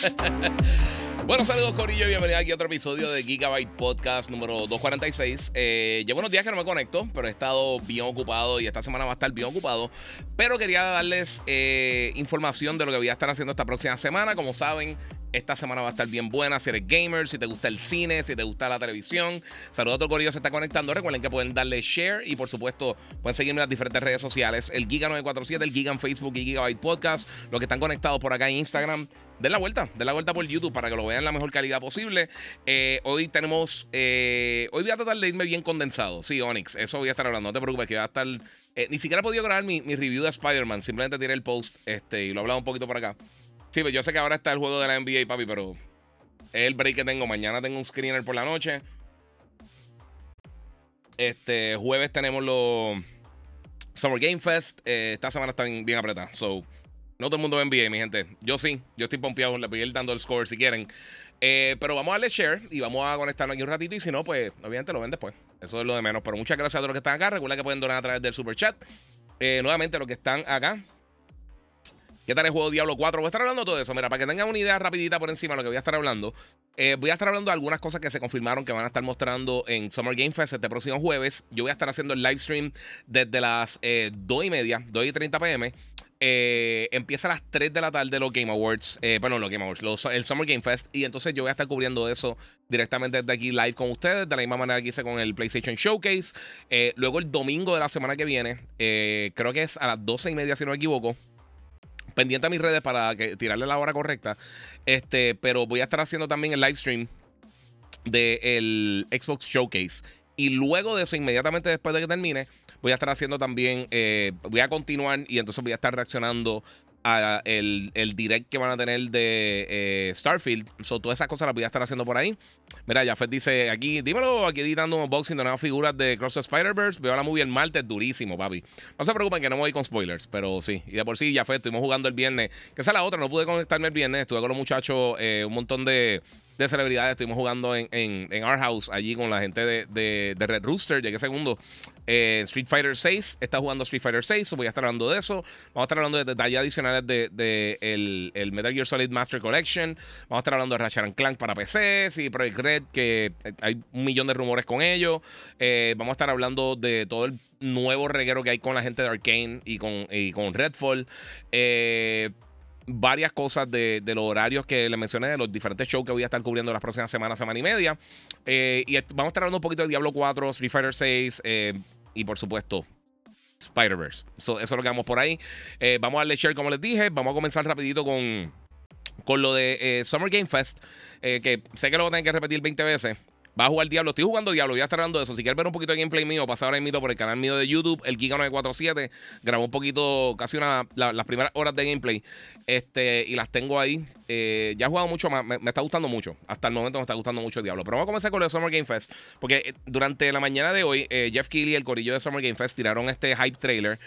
bueno, saludos Corillo y bienvenido aquí a otro episodio de Gigabyte Podcast número 246. Eh, llevo unos días que no me conecto, pero he estado bien ocupado y esta semana va a estar bien ocupado. Pero quería darles eh, información de lo que voy a estar haciendo esta próxima semana. Como saben, esta semana va a estar bien buena. Si eres gamer, si te gusta el cine, si te gusta la televisión. Saludos a todo Corillo, se está conectando. Recuerden que pueden darle share y por supuesto pueden seguirme en las diferentes redes sociales. El Giga947, el Giga en Facebook y Gigabyte Podcast. Los que están conectados por acá en Instagram. Den la vuelta, den la vuelta por YouTube para que lo vean en la mejor calidad posible. Eh, hoy tenemos. Eh, hoy voy a tratar de irme bien condensado. Sí, Onyx, eso voy a estar hablando. No te preocupes, que va a estar. Eh, ni siquiera he podido grabar mi, review de Spider-Man. Simplemente tiré el post este, y lo he hablado un poquito por acá. Sí, pero yo sé que ahora está el juego de la NBA, papi, pero es el break que tengo. Mañana tengo un screener por la noche. Este jueves tenemos los Summer Game Fest. Esta semana está bien, apretada. So, no todo el mundo ve NBA, mi gente. Yo sí, yo estoy pompeado. Le voy a ir dando el score si quieren. Eh, pero vamos a darle share y vamos a conectarnos aquí un ratito. Y si no, pues obviamente lo ven después. Eso es lo de menos. Pero muchas gracias a todos los que están acá. Recuerda que pueden donar a través del super chat. Eh, nuevamente, los que están acá, ¿Qué tal el juego Diablo 4? Voy a estar hablando de todo eso. Mira, para que tengan una idea rapidita por encima de lo que voy a estar hablando. Eh, voy a estar hablando de algunas cosas que se confirmaron que van a estar mostrando en Summer Game Fest este próximo jueves. Yo voy a estar haciendo el live stream desde las eh, 2 y media, 2 y 30 pm. Eh, empieza a las 3 de la tarde los Game Awards. Eh, bueno, los Game Awards, el Summer Game Fest. Y entonces yo voy a estar cubriendo eso directamente desde aquí live con ustedes. De la misma manera que hice con el PlayStation Showcase. Eh, luego el domingo de la semana que viene, creo que es a las 12 y media, si no me equivoco pendiente a mis redes para que, tirarle la hora correcta. Este, pero voy a estar haciendo también el live stream del Xbox Showcase. Y luego de eso, inmediatamente después de que termine, voy a estar haciendo también, eh, voy a continuar y entonces voy a estar reaccionando a el, el, direct que van a tener de eh, Starfield. So, todas esas cosas las voy a estar haciendo por ahí. Mira, Jafet dice aquí, dímelo, aquí editando un unboxing de nuevas figuras de Cross Spider-Verse. Veo la movie el martes, durísimo, papi. No se preocupen que no me voy con spoilers, pero sí. Y de por sí, Jafet, estuvimos jugando el viernes. Que esa es la otra, no pude conectarme el viernes. Estuve con los muchachos eh, un montón de de celebridades. Estuvimos jugando en, en, Our House allí con la gente de, de, Red Rooster. Llegué segundo. Eh, Street Fighter 6 está jugando Street Fighter 6. voy a estar hablando de eso. Vamos a estar hablando de detalles adicionales de, de el, el, Metal Gear Solid Master Collection. Vamos a estar hablando de Ratchet Clank para PC. Sí, Project Red, que hay un millón de rumores con ellos. Eh, vamos a estar hablando de todo el nuevo reguero que hay con la gente de Arkane y con, y con Redfall. Eh varias cosas de, los horarios que le mencioné, de los diferentes shows que voy a estar cubriendo las próximas semanas, semana y media. Eh, y vamos a estar hablando un poquito de Diablo 4, Street Fighter 6 eh, y por supuesto Spider-Verse. eso es lo que vamos por ahí. Eh, vamos a darle share como les dije. Vamos a comenzar rapidito con, con lo de Summer Game Fest. que sé que lo voy a tener que repetir 20 veces. Va a jugar Diablo. Estoy jugando Diablo. Voy a estar dando eso. Si quieres ver un poquito de gameplay mío, pasa ahora mismo por el canal mío de YouTube, el Giga947. Grabó un poquito, casi una, las primeras horas de gameplay. Este, y las tengo ahí. Eh, ya he jugado mucho más. Me, está gustando mucho. Hasta el momento me está gustando mucho Diablo. Pero vamos a comenzar con el Summer Game Fest. Porque eh, durante la mañana de hoy, eh, Jeff Keighley y el corillo de Summer Game Fest tiraron este hype trailer.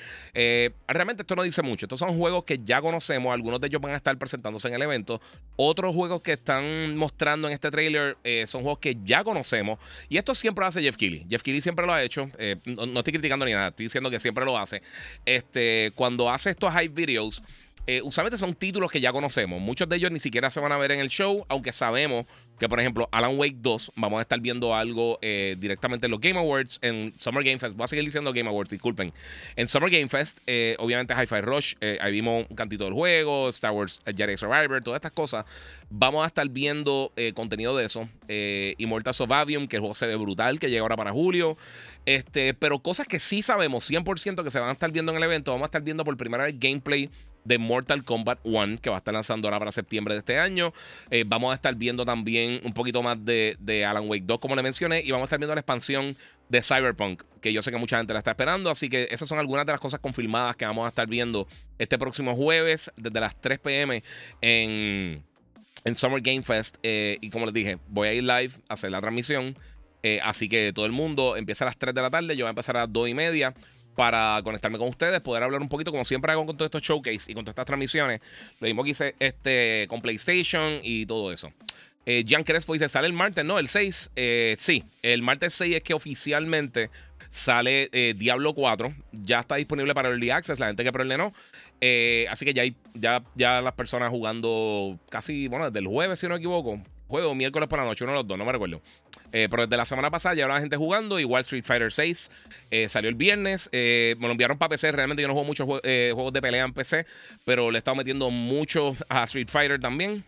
realmente esto no dice mucho. Estos son juegos que ya conocemos. Algunos de ellos van a estar presentándose en el evento. Otros juegos que están mostrando en este trailer son juegos que ya conocemos. Y esto siempre lo hace Jeff Keighley. Jeff Keighley siempre lo ha hecho. No, estoy criticando ni nada. Estoy diciendo que siempre lo hace. Este, cuando hace estos hype videos eh, usualmente son títulos que ya conocemos. Muchos de ellos ni siquiera se van a ver en el show, aunque sabemos que, por ejemplo, Alan Wake 2, vamos a estar viendo algo eh, directamente en los Game Awards, en Summer Game Fest. Voy a seguir diciendo Game Awards, disculpen. En Summer Game Fest, eh, obviamente Hi-Fi Rush, ahí vimos un cantito del juego, Star Wars Jedi Survivor, todas estas cosas. Vamos a estar viendo contenido de eso. Immortals of Avium, que el juego se ve brutal, que llega ahora para julio. Este, pero cosas que sí sabemos 100% que se van a estar viendo en el evento. Vamos a estar viendo por primera vez gameplay de Mortal Kombat 1, que va a estar lanzando ahora para septiembre de este año. Eh, vamos a estar viendo también un poquito más de, Alan Wake 2, como le mencioné, y vamos a estar viendo la expansión de Cyberpunk, que yo sé que mucha gente la está esperando. Así que esas son algunas de las cosas confirmadas que vamos a estar viendo este próximo jueves desde las 3 pm en, en Summer Game Fest. Eh, y como les dije, voy a ir live a hacer la transmisión. Eh, así que todo el mundo empieza a las 3 de la tarde, yo voy a empezar a las 2 y media para conectarme con ustedes, poder hablar un poquito, como siempre hago con todos estos showcase y con todas estas transmisiones. Lo mismo que hice este, con PlayStation y todo eso. Eh, Jan Crespo dice, ¿sale el martes? No, el 6. Eh, sí, el martes 6 es que oficialmente sale eh, Diablo 4. Ya está disponible para Early Access, la gente que preordenó. Eh, así que ya hay ya, ya las personas jugando casi, bueno, desde el jueves, si no me equivoco. Juego miércoles por la noche, uno de los dos, no me recuerdo. Eh, pero desde la semana pasada ya habrá gente jugando. Igual Street Fighter 6 eh, salió el viernes. Eh, me lo enviaron para PC. Realmente yo no juego muchos juegos de pelea en PC, pero le he estado metiendo mucho a Street Fighter también.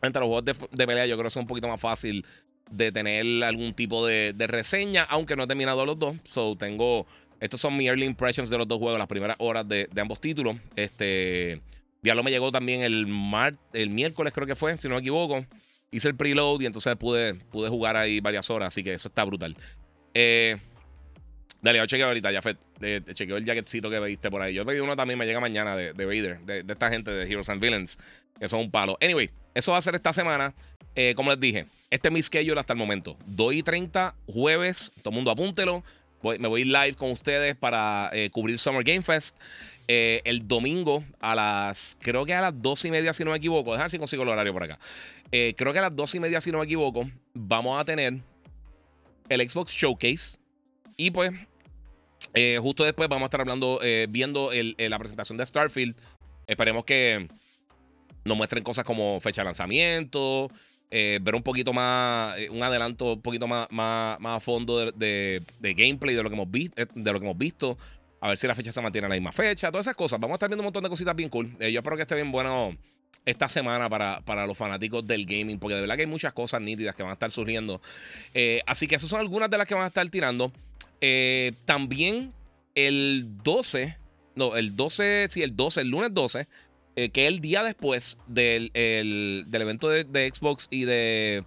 Entre los juegos de, pelea, yo creo que es un poquito más fácil de tener algún tipo de, reseña, aunque no he terminado los dos. So tengo. Estos son mis early impressions de los dos juegos, las primeras horas de, ambos títulos. Este. Diablo me llegó también el, mar, el miércoles, creo que fue, si no me equivoco hice el preload y entonces pude, pude jugar ahí varias horas, así que eso está brutal. Eh, dale, yo chequeo ahorita, ya te, chequeo el jacketcito que pediste por ahí. Yo pedí uno también, me llega mañana de, de Vader, de, esta gente de Heroes and Villains, que son un palo. Anyway, eso va a ser esta semana. Eh, como les dije, este es mi schedule hasta el momento. 2 y 30, jueves, todo el mundo apúntelo. me voy live con ustedes para eh, cubrir Summer Game Fest. Eh, el domingo a las, creo que a las 2 y media, si no me equivoco. Dejar si consigo el horario por acá. Eh, creo que a las dos y media, si no me equivoco, vamos a tener el Xbox Showcase. Y pues, eh, justo después vamos a estar hablando, eh, viendo la presentación de Starfield. Esperemos que nos muestren cosas como fecha de lanzamiento, ver un poquito más, un adelanto un poquito más, más, a fondo de, gameplay de lo, que hemos visto, de lo que hemos visto. A ver si la fecha se mantiene a la misma fecha, todas esas cosas. Vamos a estar viendo un montón de cositas bien cool. yo espero que esté bien bueno esta semana para, para, los fanáticos del gaming, porque de verdad que hay muchas cosas nítidas que van a estar surgiendo. Eh, así que esas son algunas de las que van a estar tirando. Eh, también el 12, no, el 12, sí, el 12, el lunes 12, eh, que es el día después del, del evento de, Xbox y de,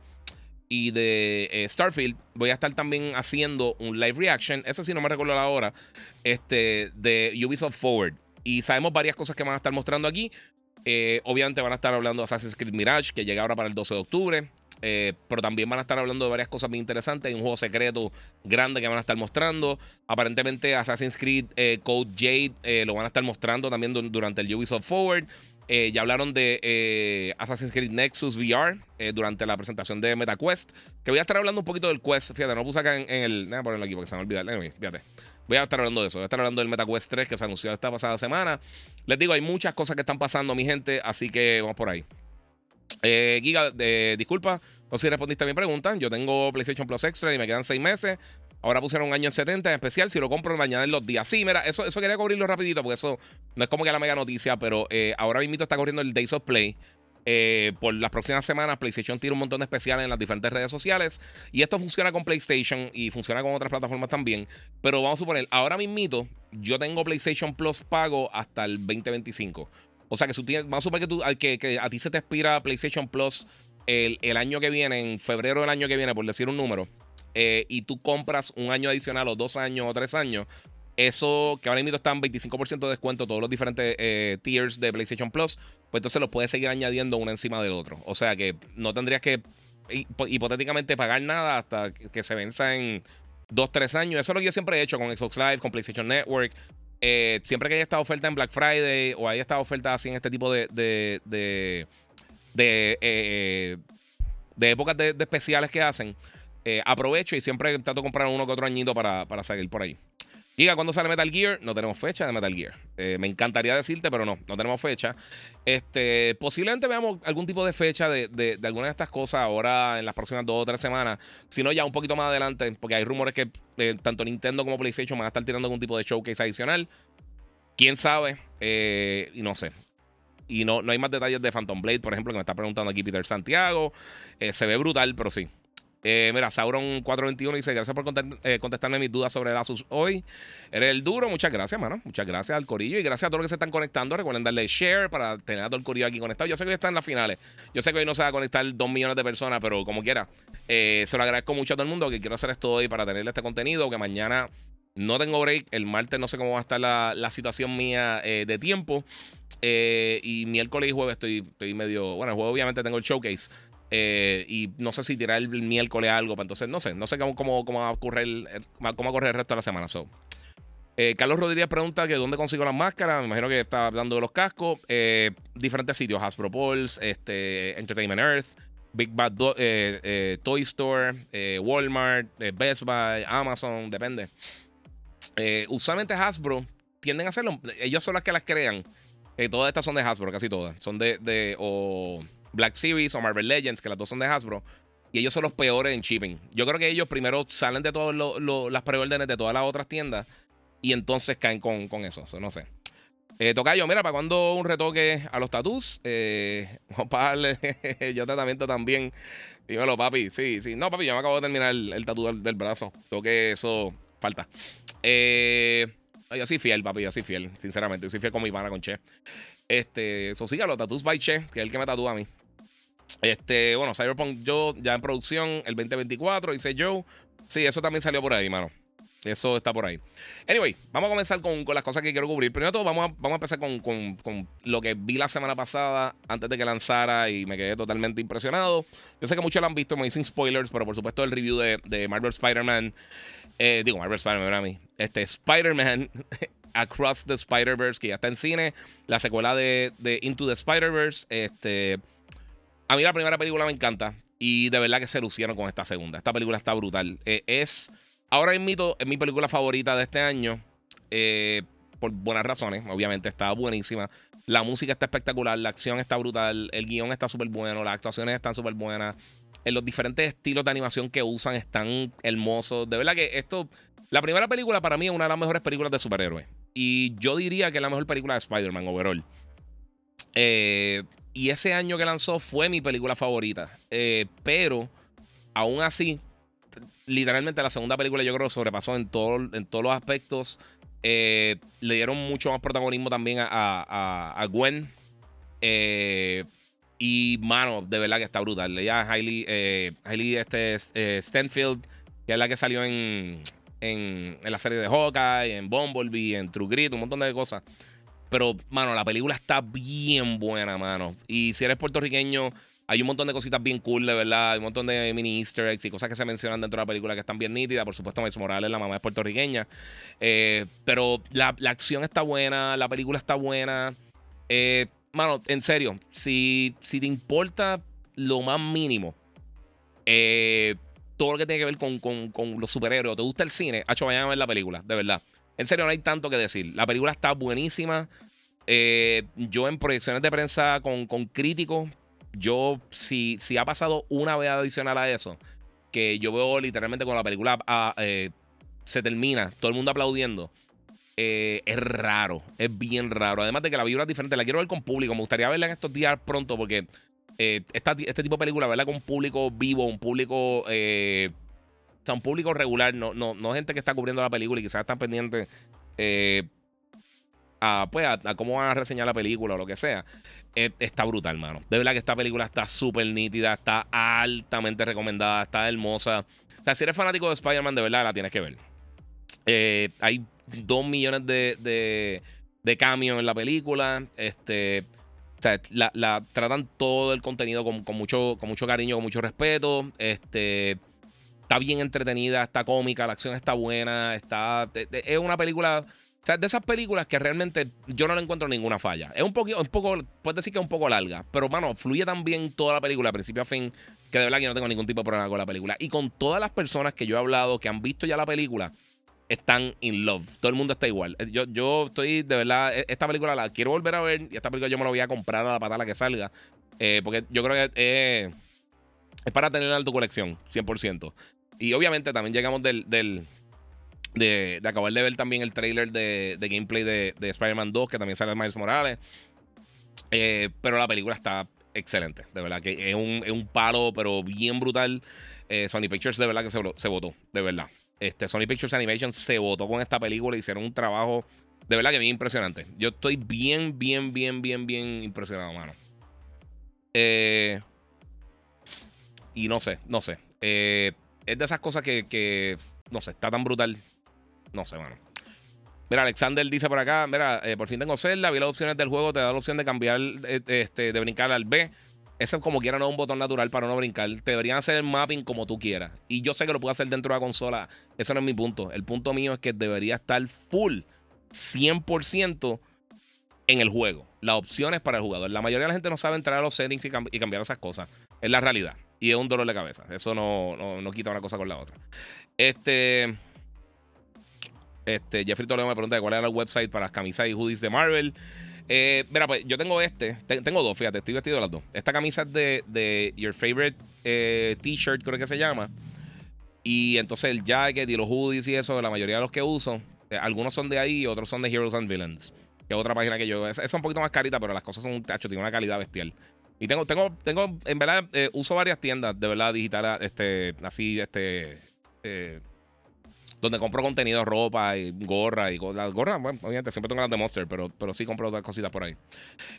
y de Starfield, voy a estar también haciendo un live reaction, eso sí no me recuerdo la hora, este, de Ubisoft Forward. Y sabemos varias cosas que van a estar mostrando aquí. Eh, obviamente van a estar hablando de Assassin's Creed Mirage, que llega ahora para el 12 de octubre. Eh, pero también van a estar hablando de varias cosas muy interesantes. Hay un juego secreto grande que van a estar mostrando. Aparentemente, Assassin's Creed eh, Code Jade lo van a estar mostrando también durante el Ubisoft Forward. Ya hablaron de Assassin's Creed Nexus VR durante la presentación de MetaQuest. Que voy a estar hablando un poquito del Quest. Fíjate, no puse acá en, el. Déjame ponerlo aquí porque se me olvidar. fíjate. Voy a estar hablando de eso. Voy a estar hablando del MetaQuest 3 que se anunció esta pasada semana. Les digo, hay muchas cosas que están pasando, mi gente, así que vamos por ahí. Eh, Giga, eh, disculpa, no sé si respondiste a mi pregunta. Yo tengo PlayStation Plus Extra y me quedan seis meses. Ahora pusieron un año en 70 en especial. Si lo compro mañana en los días. Sí, mira, eso, eso quería cubrirlo rapidito porque eso no es como que la mega noticia, pero eh, ahora mismo está corriendo el Days of Play. Eh, por las próximas semanas, PlayStation tiene un montón de especiales en las diferentes redes sociales. Y esto funciona con PlayStation y funciona con otras plataformas también. Pero vamos a suponer, ahora mismito, yo tengo PlayStation Plus pago hasta el 2025. O sea que tú tienes, vamos a suponer que, tú, que, a ti se te expira PlayStation Plus el, año que viene, en febrero del año que viene, por decir un número. Eh, y tú compras un año adicional o dos años o tres años, eso que ahora mismo están 25% de descuento todos los diferentes eh, tiers de PlayStation Plus, pues entonces los puedes seguir añadiendo uno encima del otro. O sea que no tendrías que hipotéticamente pagar nada hasta que se venza en 2, 3 años. Eso es lo que yo siempre he hecho con Xbox Live, con PlayStation Network. Eh, siempre que haya esta oferta en Black Friday o haya esta oferta así en este tipo de, de, de, épocas de, especiales que hacen, aprovecho y siempre trato de comprar uno que otro añito para, para seguir por ahí. Diga, ¿cuándo sale Metal Gear? No tenemos fecha de Metal Gear. Eh, me encantaría decirte, pero no, no tenemos fecha. Este, posiblemente veamos algún tipo de fecha de, de, alguna de estas cosas ahora en las próximas dos o tres semanas. Si no, ya un poquito más adelante, porque hay rumores que eh, tanto Nintendo como PlayStation van a estar tirando algún tipo de showcase adicional. Quién sabe, eh, y no sé. Y no, no hay más detalles de Phantom Blade, por ejemplo, que me está preguntando aquí Peter Santiago. se ve brutal, pero sí. Eh, mira, Sauron421 dice: Gracias por eh, contestarme mis dudas sobre el Asus hoy. Eres el duro. Muchas gracias, mano. Muchas gracias al Corillo y gracias a todos los que se están conectando. Recuerden darle share para tener a todo el Corillo aquí conectado. Yo sé que hoy están en las finales. Yo sé que hoy no se va a conectar dos millones de personas, pero como quiera, eh, se lo agradezco mucho a todo el mundo que quiero hacer esto hoy para tenerle este contenido. Que mañana no tengo break. El martes no sé cómo va a estar la, situación mía de tiempo. y miércoles y jueves estoy, estoy medio. Bueno, el jueves obviamente tengo el showcase. Eh, y no sé si tirar el miércoles algo. Entonces, no sé. No sé cómo, cómo, cómo va, a ocurrir, cómo va a correr el resto de la semana. So. Eh, Carlos Rodríguez pregunta que dónde consigo las máscaras. Me imagino que está hablando de los cascos. Eh, diferentes sitios: Hasbro Pulse, este, Entertainment Earth, Big Bad Toy Store, Walmart, Best Buy, Amazon, depende. usualmente Hasbro tienden a hacerlo. Ellos son las que las crean. todas estas son de Hasbro, casi todas. Son de. de o, Black Series o Marvel Legends, que las dos son de Hasbro. Y ellos son los peores en shipping. Yo creo que ellos primero salen de todas las preórdenes de todas las otras tiendas y entonces caen con, eso. no sé. Eh, Tocayo, mira, ¿para cuando un retoque a los tatús? Eh, yo tratamiento también. Dímelo, papi. Sí, sí. No, papi, yo me acabo de terminar el, el tatu del, brazo. Tengo que eso falta. Eh, yo soy fiel, papi, yo soy fiel, sinceramente. Yo soy fiel con mi pana, con Che. Este, eso los Tattoos by Che, que es el que me tatúa a mí. Este, bueno, Cyberpunk yo ya en producción el 2024, dice Joe. Sí, eso también salió por ahí, mano. Eso está por ahí. Anyway, vamos a comenzar con, las cosas que quiero cubrir. Primero todo, vamos a, vamos a empezar con, lo que vi la semana pasada antes de que lanzara y me quedé totalmente impresionado. Yo sé que muchos lo han visto, me dicen spoilers, pero por supuesto el review de, Marvel Spider-Man. Eh, digo, Marvel Spider-Man, a mí. Este, Spider-Man Across the Spider-Verse, que ya está en cine. La secuela de, de Into the Spider-Verse. Este a mí la primera película me encanta y de verdad que se lucieron con esta segunda. Esta película está brutal. Eh, es, ahora mito es mi película favorita de este año. Eh, por buenas razones, obviamente está buenísima. La música está espectacular, la acción está brutal, el guion está súper bueno, las actuaciones están súper buenas. En los diferentes estilos de animación que usan están hermosos. De verdad que esto, la primera película para mí es una de las mejores películas de superhéroes. Y yo diría que es la mejor película de Spider-Man overall. Eh, y ese año que lanzó fue mi película favorita. Eh, pero aún así, literalmente la segunda película yo creo sobrepasó en, todo, en todos los aspectos. Eh, le dieron mucho más protagonismo también a, Gwen. Eh, y, mano, de verdad que está brutal. Ella es Hailey, este, Stanfield, que es la que salió en, en, en la serie de Hawkeye, en Bumblebee, en True Grit, un montón de cosas. Pero, mano, la película está bien buena, mano. Y si eres puertorriqueño, hay un montón de cositas bien cool, de verdad. Hay un montón de mini easter eggs y cosas que se mencionan dentro de la película que están bien nítidas. Por supuesto, Miles Morales, la mamá es puertorriqueña. Eh, pero la, acción está buena, la película está buena. Eh, mano, en serio, si, si te importa lo más mínimo, eh, todo lo que tiene que ver con, con, los superhéroes, te gusta el cine, hecho, vayan a ver la película, de verdad. En serio, no hay tanto que decir. La película está buenísima. Eh, yo en proyecciones de prensa con, críticos, yo si, si ha pasado una vez adicional a eso, que yo veo literalmente cuando la película ah, eh, se termina, todo el mundo aplaudiendo. Eh, es raro, es bien raro. Además de que la vibra es diferente, la quiero ver con público. Me gustaría verla en estos días pronto porque este tipo de película, verla con público vivo, un público o sea, un público regular, no, no, no gente que está cubriendo la película y quizás están pendientes eh, a, pues, a, cómo van a reseñar la película o lo que sea. Eh, está brutal, mano. De verdad que esta película está súper nítida, está altamente recomendada, está hermosa. O sea, si eres fanático de Spider-Man, de verdad la tienes que ver. Eh, hay dos millones de, de, de en la película. Este. O sea, la, tratan todo el contenido con, con, mucho, con mucho cariño, con mucho respeto. Este está bien entretenida, está cómica, la acción está buena, está. Es una película. O sea, de esas películas que realmente yo no le encuentro ninguna falla. Es un poquito, un poco, puedes decir que es un poco larga, pero mano, fluye tan bien toda la película, principio a fin, que de verdad que no tengo ningún tipo de problema con la película. Y con todas las personas que yo he hablado, que han visto ya la película, están in love. Todo el mundo está igual. Eh, yo, yo estoy, de verdad, e, esta película la quiero volver a ver y esta película yo me la voy a comprar a la patada que salga. Eh, porque yo creo que es para tenerla en tu colección, 100%. Y obviamente también llegamos del, del de, acabar de ver también el trailer de, gameplay de, de Spider-Man 2, que también sale Miles Morales. Eh, pero la película está excelente, de verdad que es un, es un palo, pero bien brutal. Eh, Sony Pictures de verdad que se, se votó, de verdad. Este, Sony Pictures Animation se votó con esta película, hicieron un trabajo de verdad que bien impresionante. Yo estoy bien, bien, bien, bien, bien impresionado, mano. Eh, y no sé, no sé. Eh, es de esas cosas que, no sé, está tan brutal. No sé, mano. Mira, Alexander dice por acá, mira, eh, por fin tengo Zelda, vi las opciones del juego, te da la opción de cambiar, este, de brincar al B. Ese como quiera no es un botón natural para no brincar. Te deberían hacer el mapping como tú quieras. Y yo sé que lo puedo hacer dentro de la consola. Ese no es mi punto. El punto mío es que debería estar full 100% en el juego. Las opciones para el jugador. La mayoría de la gente no sabe entrar a los settings y, cambiar esas cosas. Es la realidad. Y es un dolor de cabeza. Eso no, no, quita una cosa con la otra. Este. Este, Jeffrey Toledo me pregunta cuál era el website para las camisas y hoodies de Marvel. Eh, mira, pues yo tengo este. tengo dos, fíjate, estoy vestido de las dos. Esta camisa es de, de Your Favorite eh, T-shirt, creo que se llama. Y entonces el jacket y los hoodies y eso, la mayoría de los que uso, eh, algunos son de ahí y otros son de Heroes and Villains. Que es otra página que yo. Es, es un poquito más carita, pero las cosas son un tacho, tiene una calidad bestial. Y tengo, tengo, tengo, en verdad, eh, uso varias tiendas de verdad digitales, este, así, este, eh, donde compro contenido, ropa y gorra y las gorras, bueno, obviamente siempre tengo las de Monster, pero, pero sí compro otras cositas por ahí.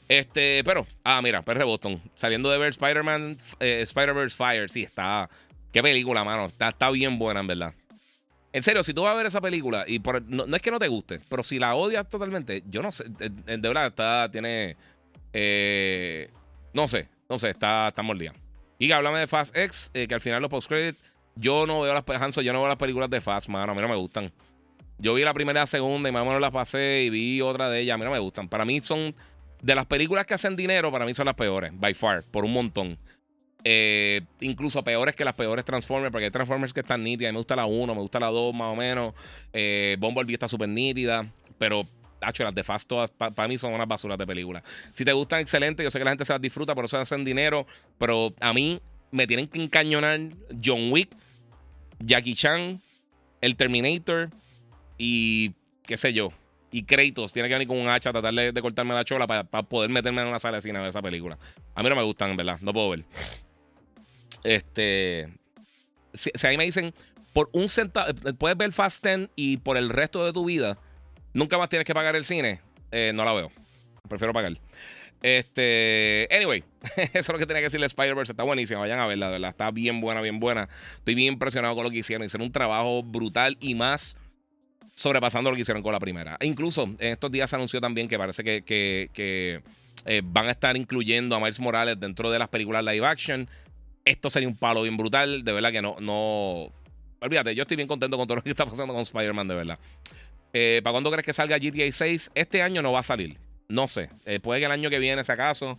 Este, pero, ah, mira, PR Boston, saliendo de ver Spider-Man, Spider-Verse Fire, sí, está, qué película, mano, está, está bien buena, en verdad. En serio, si tú vas a ver esa película y por, no, es que no te guste, pero si la odias totalmente, yo no sé, de, verdad está, tiene, eh, no sé, no sé, está, está mordida. Y háblame de Fast X, eh, que al final los post-credit, yo no veo las, Hanso, yo no veo las películas de Fast, mano, a mí no me gustan. Yo vi la primera y la segunda y más o menos las pasé y vi otra de ellas, a mí no me gustan. Para mí son, de las películas que hacen dinero, para mí son las peores, by far, por un montón. Eh, incluso peores que las peores Transformers, porque hay Transformers que están nítidas. me gusta la 1, me gusta la 2 más o menos. Eh, Bumblebee está súper nítida, pero hecho, las de Fast todas para mí son unas basuras de película. Si te gustan, excelente. Yo sé que la gente se las disfruta, por eso hacen dinero. Pero a mí me tienen que encañonar John Wick, Jackie Chan, el Terminator y qué sé yo. Y Kratos tiene que venir con un hacha a tratar de, cortarme la chola para, poder meterme en una sala de cine a ver esa película. A mí no me gustan, en verdad. No puedo ver. Este. Si, a mí me dicen, por un centavo, puedes ver Fast 10 y por el resto de tu vida, nunca más tienes que pagar el cine, eh, no la veo. Prefiero pagar. Este, anyway, eso es lo que tenía que decirle Spider-Verse. Está buenísima, vayan a verla, verdad. Está bien buena, bien buena. Estoy bien impresionado con lo que hicieron. Hicieron un trabajo brutal y más sobrepasando lo que hicieron con la primera. E incluso en estos días se anunció también que parece que, eh, van a estar incluyendo a Miles Morales dentro de las películas live action. Esto sería un palo bien brutal. De verdad que no, no. Olvídate, yo estoy bien contento con todo lo que está pasando con Spider-Man, de verdad. Eh, ¿Para cuándo crees que salga GTA 6? Este año no va a salir. No sé. Eh, puede que el año que viene, si acaso.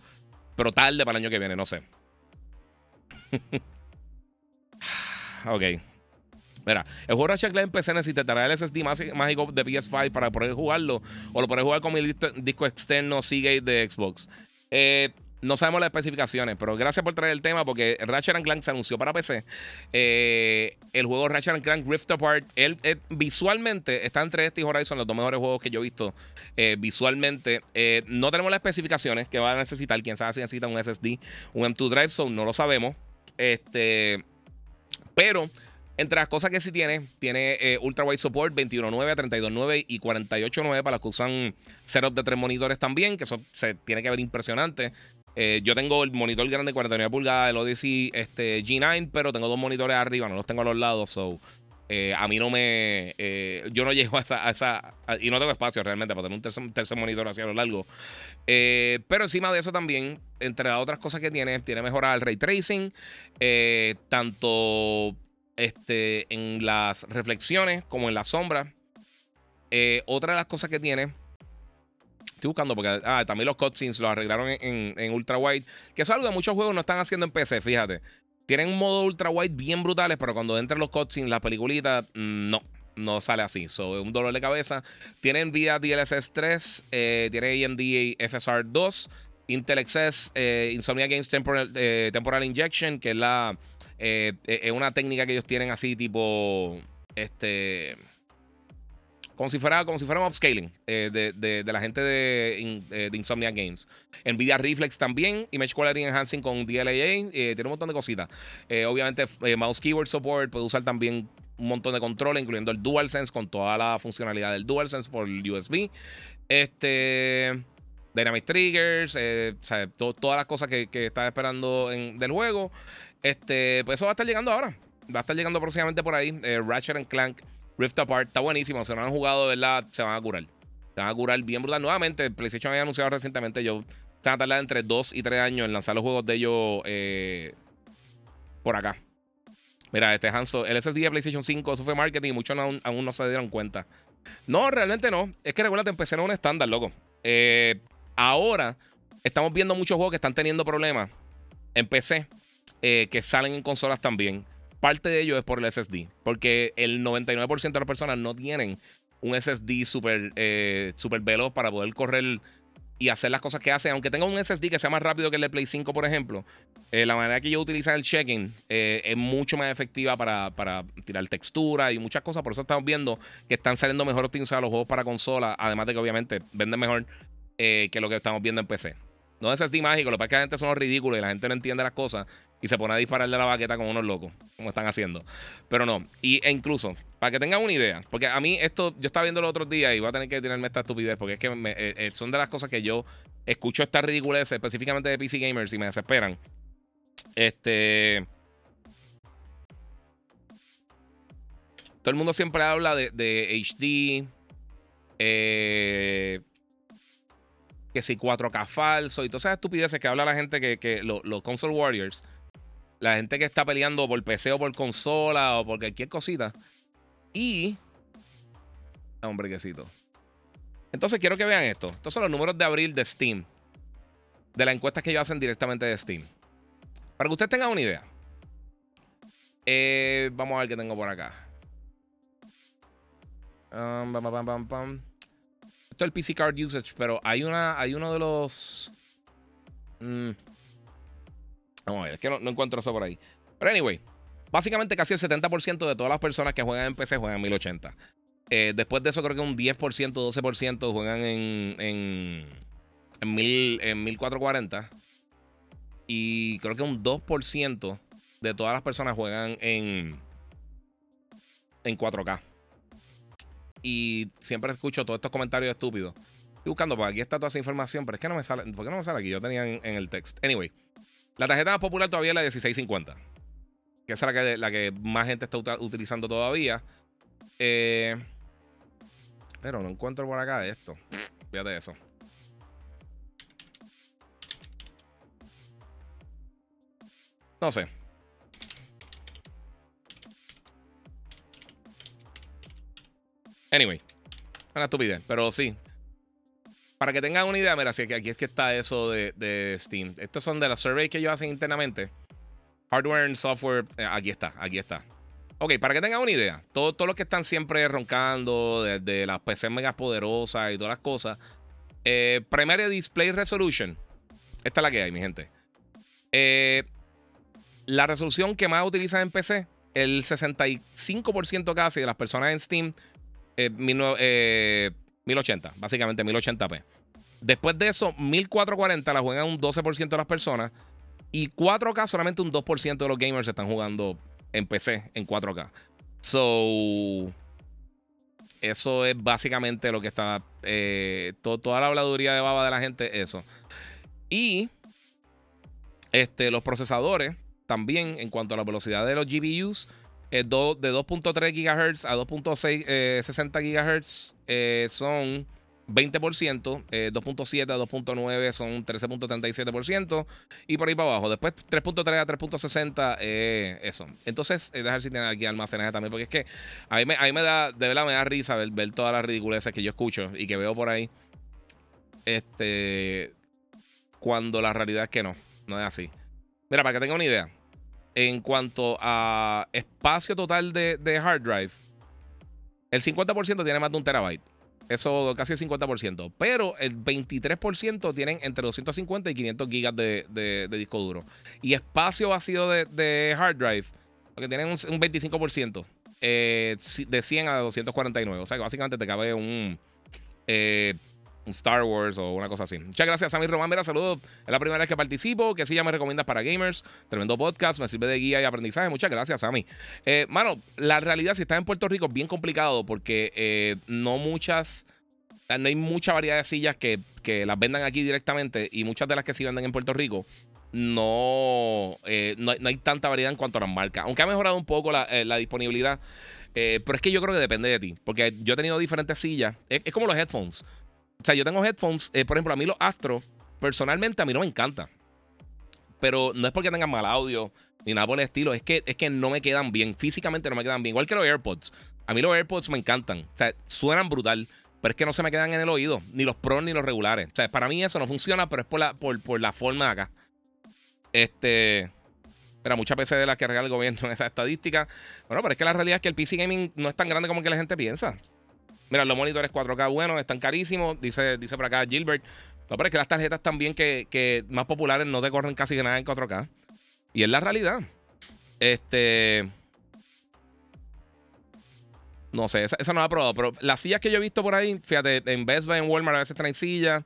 Pero tarde para el año que viene, no sé. ok. Mira, el juego Ratchet Clank en PC necesitará el SSD mágico de PS5 para poder jugarlo. O lo podré jugar con mi disco externo Seagate de Xbox. Eh, no sabemos las especificaciones, pero gracias por traer el tema porque Ratchet Clank se anunció para PC. Eh, el juego Ratchet Clank Rift Apart, él, visualmente está entre este y Horizon, los dos mejores juegos que yo he visto eh, visualmente. Eh, no tenemos las especificaciones que va a necesitar. Quién sabe si necesita un SSD, un M2 Drive Zone, no lo sabemos. Este, pero entre las cosas que sí tiene, tiene eh, Ultra Wide Support 21.9, 32.9 y 48.9 para los que usan setup de tres monitores también, que eso se tiene que ver impresionante. Eh, yo tengo el monitor grande 49 pulgadas, el Odyssey este, G9, pero tengo dos monitores arriba, no los tengo a los lados, so eh, a mí no me. Eh, yo no llego a esa. y no tengo espacio realmente para tener un tercer, monitor hacia lo largo. pero encima de eso también, entre las otras cosas que tiene, tiene mejorar el ray tracing, tanto este, en las reflexiones como en la sombra. otra de las cosas que tiene Estoy buscando porque ah, también los cutscenes los arreglaron en, ultra wide. Que es algo que muchos juegos no están haciendo en PC, fíjate. Tienen un modo ultra wide bien brutales, pero cuando entran los cutscenes, las peliculitas, mm, no. No sale así. So, un dolor de cabeza. Tiene Nvidia DLSS 3, eh, tiene AMD FSR 2, Intel XS, eh, Insomnia Games Temporal, eh, Temporal Injection, que es la. es una técnica que ellos tienen así, tipo. Este como si fuera, como si un upscaling eh, de, la gente de, eh, de, Insomnia Games. Nvidia Reflex también, Image Quality Enhancing con DLAA, eh, tiene un montón de cositas. obviamente, mouse keyboard support, puede usar también un montón de controles, incluyendo el DualSense con toda la funcionalidad del DualSense por USB. Este. Dynamic Triggers, todas las cosas que, que estás esperando en, del juego. Este, pues eso va a estar llegando ahora. Va a estar llegando próximamente por ahí. Ratchet Clank Rift Apart está buenísimo. Si no han jugado, de verdad, se van a curar. Se van a curar bien brutal. Nuevamente, PlayStation había anunciado recientemente. Yo se van a tardar entre 2 y 3 años en lanzar los juegos de ellos eh, por acá. Mira, este Hanso, el SSD de PlayStation 5, eso fue marketing y muchos aún, no se dieron cuenta. No, realmente no. Es que recuerda, empecé en un estándar, loco. Eh, ahora estamos viendo muchos juegos que están teniendo problemas en PC, eh, que salen en consolas también parte de ello es por el SSD, porque el 99% de las personas no tienen un SSD súper eh, super veloz para poder correr y hacer las cosas que hace. Aunque tenga un SSD que sea más rápido que el de Play 5, por ejemplo, eh, la manera que yo utilizo el checking eh, es mucho más efectiva para, para, tirar textura y muchas cosas. Por eso estamos viendo que están saliendo mejor optimizados los juegos para consola, además de que obviamente venden mejor que lo que estamos viendo en PC. No es SSD mágico, lo que pasa es que la gente son ridículos y la gente no entiende las cosas y se pone a dispararle la baqueta con unos locos, como están haciendo. Pero no, y, e incluso, para que tengan una idea, porque a mí esto, yo estaba viendo el otro día y voy a tener que tirarme esta estupidez, porque es que eh, eh, son de las cosas que yo escucho estas ridiculeces, específicamente de PC Gamers, y me desesperan. Este. Todo el mundo siempre habla de, de HD. Eh, que si 4K falso y todas esas estupideces que habla la gente que, que los console warriors, la gente que está peleando por PC o por consola o por cualquier cosita. Y. Hombre, quesito. Entonces quiero que vean esto. Estos son los números de abril de Steam. De la encuesta que ellos hacen directamente de Steam. Para que ustedes tengan una idea. Eh, vamos a ver qué tengo por acá. El PC Card Usage, pero hay una. Hay uno de los. Mm, vamos a ver, es que no, encuentro eso por ahí. Pero anyway, básicamente casi el 70% de todas las personas que juegan en PC juegan en 1080. Eh, después de eso, creo que un 10%, 12% juegan en, en, en, mil, en 1440. Y creo que un 2% de todas las personas juegan en, en 4K y siempre escucho todos estos comentarios estúpidos. Estoy buscando, porque aquí está toda esa información, pero es que no me sale. ¿Por qué no me sale aquí? Yo tenía en, el text. Anyway, la tarjeta más popular todavía es la 1650. Que es la que, la que más gente está utilizando todavía. Eh, pero no encuentro por acá esto. Fíjate eso. No sé. Anyway, una estupidez, pero sí. Para que tengan una idea, mira, si aquí es que está eso de, Steam. Estos son de las surveys que ellos hacen internamente. Hardware and software. Eh, aquí está, aquí está. Ok, para que tengan una idea, todos todo los que están siempre roncando de, las PC megas poderosas y todas las cosas. Eh, Primary Display Resolution. Esta es la que hay, mi gente. Eh, la resolución que más utilizan en PC, el 65% casi de las personas en Steam 1080, eh, eh, básicamente 1080p. Después de eso, 1440 la juegan un 12% de las personas. Y 4K, solamente un 2% de los gamers están jugando en PC en 4K. So. Eso es básicamente lo que está. Eh, toda la habladuría de baba de la gente, eso. Y. Este, los procesadores también, en cuanto a la velocidad de los GPUs de 2.3 GHz a 2.60 eh, GHz eh, son 20%, 2.7 a 2.9 son 13.37% y por ahí para abajo. Después 3.3 a 3.60, eh, eso. Entonces, dejar si tiene aquí almacenaje también, porque es que a mí me, me da, de verdad me da risa ver, ver, todas las ridiculeces que yo escucho y que veo por ahí. Este, cuando la realidad es que no, no es así. Mira, para que tengan una idea, en cuanto a espacio total de, hard drive, el 50% tiene más de un terabyte. Eso casi el 50%. Pero el 23% tienen entre 250 y 500 gigas de, disco duro. Y espacio vacío de, hard drive, porque tienen un, 25%. eh, de 100 a 249. O sea que básicamente te cabe un, eh, Star Wars o una cosa así. Muchas gracias, Sammy Román. Mira, saludos. Es la primera vez que participo. Que sí me recomiendas para gamers. Tremendo podcast. Me sirve de guía y aprendizaje. Muchas gracias, Sammy. Eh, mano, la realidad, si estás en Puerto Rico, es bien complicado porque no muchas. No hay mucha variedad de sillas que, que las vendan aquí directamente y muchas de las que sí venden en Puerto Rico no, eh, no, hay tanta variedad en cuanto a las marcas. Aunque ha mejorado un poco la, eh, disponibilidad. Eh, pero es que yo creo que depende de ti. Porque yo he tenido diferentes sillas. Es, como los headphones. O sea, yo tengo headphones. por ejemplo, a mí los Astro, personalmente, a mí no me encanta. Pero no es porque tengan mal audio ni nada por el estilo. Es que, es que no me quedan bien. Físicamente no me quedan bien. Igual que los AirPods. A mí los AirPods me encantan. O sea, suenan brutal. Pero es que no se me quedan en el oído. Ni los pros ni los regulares. O sea, para mí eso no funciona, pero es por la, por, por la forma de acá. Este. Era muchas veces de las que regala el gobierno en esa estadística. Bueno, pero es que la realidad es que el PC Gaming no es tan grande como que la gente piensa. Mira, los monitores 4K buenos están carísimos. Dice, dice por acá Gilbert. No, pero es que las tarjetas también que, que más populares no te corren casi nada en 4K. Y es la realidad. Este. No sé, esa, no la he probado. Pero las sillas que yo he visto por ahí, fíjate, en Best Buy, en Walmart a veces traen sillas.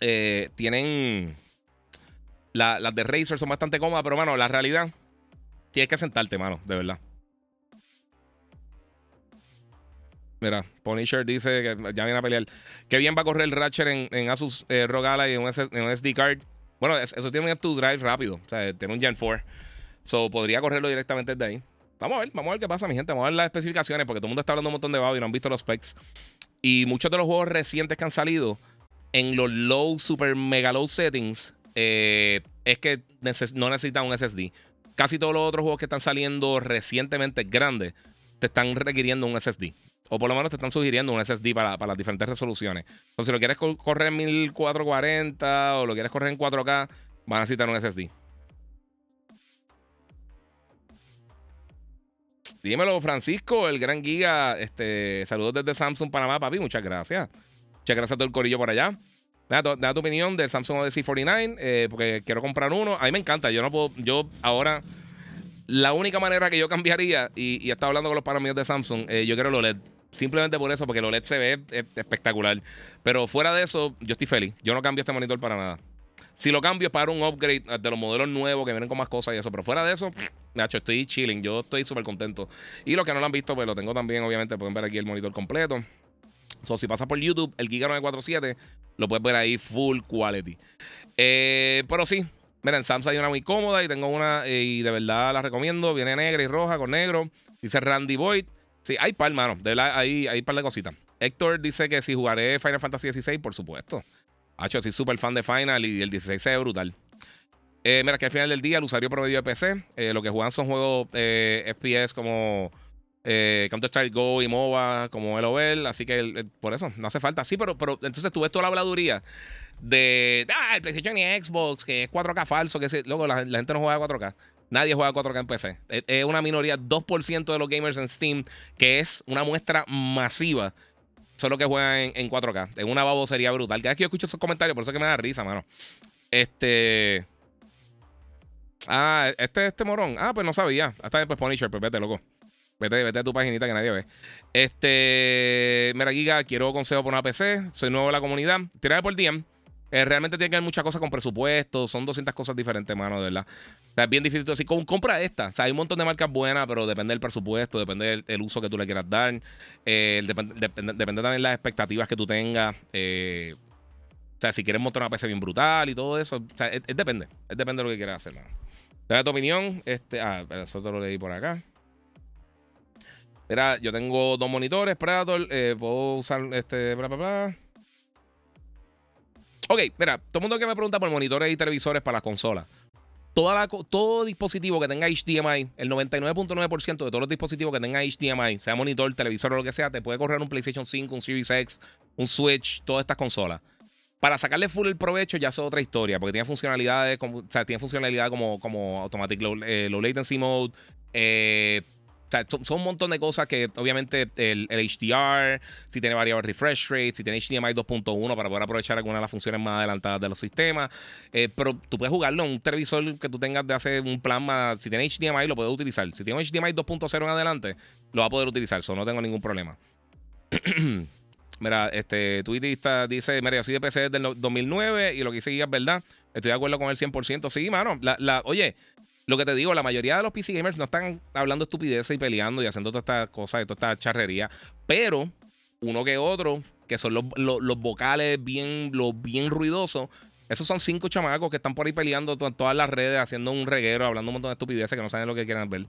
Eh, tienen las de Razer son bastante cómodas, pero, mano, la realidad, tienes que sentarte, mano, de verdad. Mira, Punisher dice que ya viene a pelear. Qué bien va a correr el Ratchet en, Asus eh, Ally en un, SD card. Bueno, eso, tiene un to drive rápido. O sea, tiene un Gen 4. So, podría correrlo directamente desde ahí. Vamos a ver, vamos a ver qué pasa, mi gente. Vamos a ver las especificaciones, porque todo el mundo está hablando un montón de babo y no han visto los specs. Y muchos de los juegos recientes que han salido en los low, super mega low settings eh, es que no necesitan un SSD. Casi todos los otros juegos que están saliendo recientemente grandes te están requiriendo un SSD. O por lo menos te están sugiriendo un SSD para, las diferentes resoluciones. Entonces, si lo quieres correr en 1440 o lo quieres correr en 4K, van a necesitar un SSD. Dímelo, Francisco, el gran giga. Este, saludos desde Samsung, Panamá, papi. Muchas gracias. Muchas gracias a todo el corillo por allá. Da tu, opinión del Samsung Odyssey 49, eh, porque quiero comprar uno. A mí me encanta. Yo no puedo. Yo ahora. La única manera que yo cambiaría, y, y estaba hablando con los panos de Samsung, eh, yo quiero el OLED. Simplemente por eso, porque el OLED se ve espectacular. Pero fuera de eso, yo estoy feliz. Yo no cambio este monitor para nada. Si lo cambio es para un upgrade de los modelos nuevos que vienen con más cosas y eso. Pero fuera de eso, Nacho, estoy chilling. Yo estoy súper contento. Y los que no lo han visto, pues lo tengo también, obviamente. Pueden ver aquí el monitor completo. So, si pasas por YouTube, el Giga 947, lo puedes ver ahí full quality. Eh, pero sí, miren, Samsung hay una muy cómoda y tengo una eh, y de verdad la recomiendo. Viene negra y roja con negro. Dice Randy Boyd. Sí, hay par, mano. De verdad, hay, hay par de cositas. Héctor dice que si jugaré Final Fantasy XVI, por supuesto. Hacho, soy súper fan de Final y el 16 se ve brutal. Eh, mira, que al final del día el usuario promedio de PC, lo que juegan son juegos FPS como eh, Counter-Strike Go y MOBA como LOL, así que por eso no hace falta. Sí, pero, pero entonces tú ves toda la habladuría de ah, el PlayStation y Xbox, que es 4K falso, que luego la, gente no juega 4K. Nadie juega 4K en PC. Es, una minoría, 2% de los gamers en Steam, que es una muestra masiva, solo que juegan en, 4K. En una babosería brutal. Cada vez que yo escucho esos comentarios, por eso que me da risa, mano. Este. Ah, este, este morón. Ah, pues no sabía. Hasta después Punisher, pues vete, loco. Vete, vete a tu paginita que nadie ve. Este, mira, Giga, quiero consejo por una PC. Soy nuevo en la comunidad. Tírame por DM. Eh, realmente tiene que haber muchas cosas con presupuesto. Son 200 cosas diferentes, mano, de verdad. es bien difícil. Así, compra esta. O sea, hay un montón de marcas buenas, pero depende del presupuesto, depende del, uso que tú le quieras dar. Eh, depende, también de las expectativas que tú tengas. Eh, o sea, si quieres montar una PC bien brutal y todo eso. O sea, es, depende. Es depende de lo que quieras hacer, mano. Dame tu opinión. Este, ah, eso te lo leí por acá. Mira, yo tengo dos monitores, Predator. Puedo usar este. Bla, bla, bla. Ok, mira, todo el mundo que me pregunta por monitores y televisores para las consolas. Todo dispositivo que tenga HDMI, el 99.9% de todos los dispositivos que tenga HDMI, sea monitor, televisor o lo que sea, te puede correr un PlayStation 5, un Series X, un Switch, todas estas consolas. Para sacarle full el provecho ya es otra historia, porque tiene funcionalidades como, o sea, tiene funcionalidad como, como Automatic Low, eh, low Latency Mode, eh, sea, son, un montón de cosas que obviamente el, HDR, si tiene variable refresh rate, si tiene HDMI 2.1 para poder aprovechar algunas de las funciones más adelantadas de los sistemas. Eh, pero tú puedes jugarlo en un televisor que tú tengas de hace un plan más. Si tiene HDMI, lo puedes utilizar. Si tiene HDMI 2.0 en adelante, lo va a poder utilizar. Eso no tengo ningún problema. Mira, este tuitista dice: Mira, yo soy de PC desde el 2009 y lo que hice es verdad. Estoy de acuerdo con el 100%. Sí, mano. La, oye, lo que te digo, la mayoría de los PC gamers no están hablando estupideces y peleando y haciendo todas estas cosas, toda esta charrería. Pero uno que otro, que son los, vocales bien, los bien ruidosos, esos son cinco chamacos que están por ahí peleando en todas las redes, haciendo un reguero, hablando un montón de estupideces que no saben lo que quieren ver.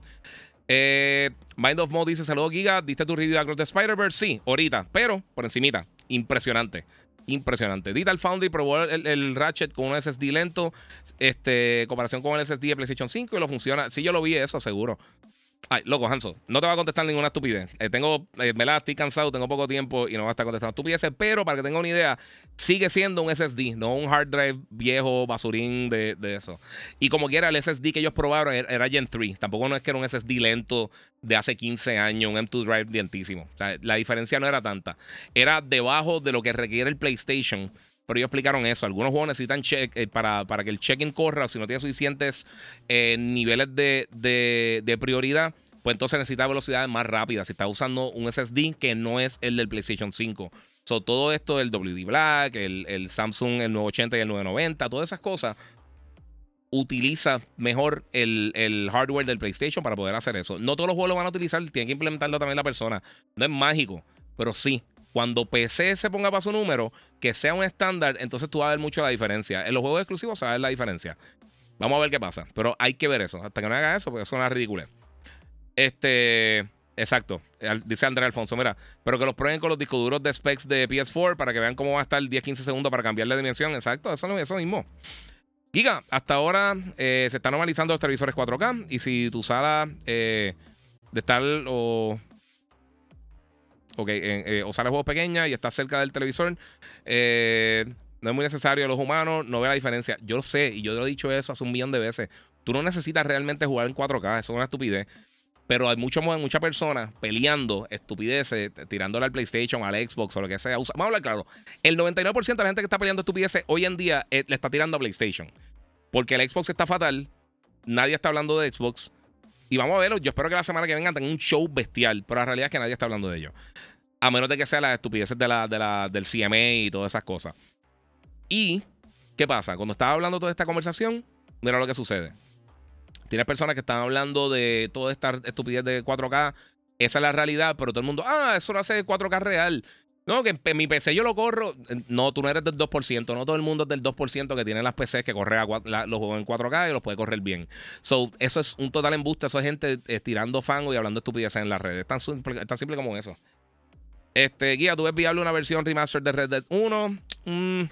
Eh, Mind of Mo dice: Saludos, Giga. ¿Diste tu review de Across the Spider-Verse? Sí, ahorita, pero por encimita. Impresionante. Impresionante. Digital Foundry probó el, Ratchet con un SSD lento, este, comparación con el SSD de PlayStation 5 y lo funciona. Si yo lo vi, eso seguro. Ay, loco, Hanso, no te va a contestar ninguna estupidez. Eh, tengo, eh, me la estoy cansado, tengo poco tiempo y no va a estar contestando estupideces, pero para que tenga una idea, sigue siendo un SSD, no un hard drive viejo, basurín de, eso. Y como quiera, el SSD que ellos probaron era, Gen 3. Tampoco no es que era un SSD lento de hace 15 años, un M2 Drive lentísimo. la diferencia no era tanta. Era debajo de lo que requiere el PlayStation pero ellos explicaron eso. Algunos juegos necesitan eh, para, para, que el check-in corra, o si no tiene suficientes eh, niveles de, prioridad, pues entonces necesita velocidades más rápidas. Si está usando un SSD que no es el del PlayStation 5. So, todo esto, el WD Black, el, Samsung, el 980 y el 990, todas esas cosas, utiliza mejor el, hardware del PlayStation para poder hacer eso. No todos los juegos lo van a utilizar, tiene que implementarlo también la persona. No es mágico, pero sí. Cuando PC se ponga para su número, que sea un estándar, entonces tú vas a ver mucho la diferencia. En los juegos exclusivos se va a ver la diferencia. Vamos a ver qué pasa. Pero hay que ver eso. Hasta que no haga eso, porque eso es una ridícula. Este. Exacto. Dice André Alfonso, mira, pero que los prueben con los discos duros de specs de PS4 para que vean cómo va a estar 10-15 segundos para cambiarle de dimensión. Exacto, eso, eso mismo. Giga, hasta ahora eh, se están normalizando los televisores 4K y si tu sala eh, de estar o ok, eh, o sale juegos pequeñas y está cerca del televisor, eh, no es muy necesario. Los humanos no ve la diferencia. Yo lo sé y yo lo he dicho eso hace un millón de veces. Tú no necesitas realmente jugar en 4K, eso es una estupidez. Pero hay muchas muchas personas peleando estupideces, tirándole al PlayStation, al Xbox o lo que sea. vamos a hablar claro. El 99% de la gente que está peleando estupideces hoy en día eh, le está tirando a PlayStation. Porque el Xbox está fatal. Nadie está hablando de Xbox. Y vamos a verlo. Yo espero que la semana que venga tengan un show bestial. Pero la realidad es que nadie está hablando de ello. A menos de que sea las estupideces de la, del CMA y todas esas cosas. Y, ¿qué pasa? Cuando estaba hablando toda esta conversación, mira lo que sucede. Tienes personas que están hablando de toda esta estupidez de 4K. Esa es la realidad, pero todo el mundo, ah, eso lo hace 4K real. No, que mi PC yo lo corro. No, tú no eres del 2%. No todo el mundo es del 2% que tiene las PCs que corre los juegos en 4K y los puede correr bien. So, eso es un total embuste. Eso es gente estirando fango y hablando estupideces en las redes. Simple, tan simple como eso. Este, guía, ¿tú ves viable una versión remaster de Red Dead 1? Mm,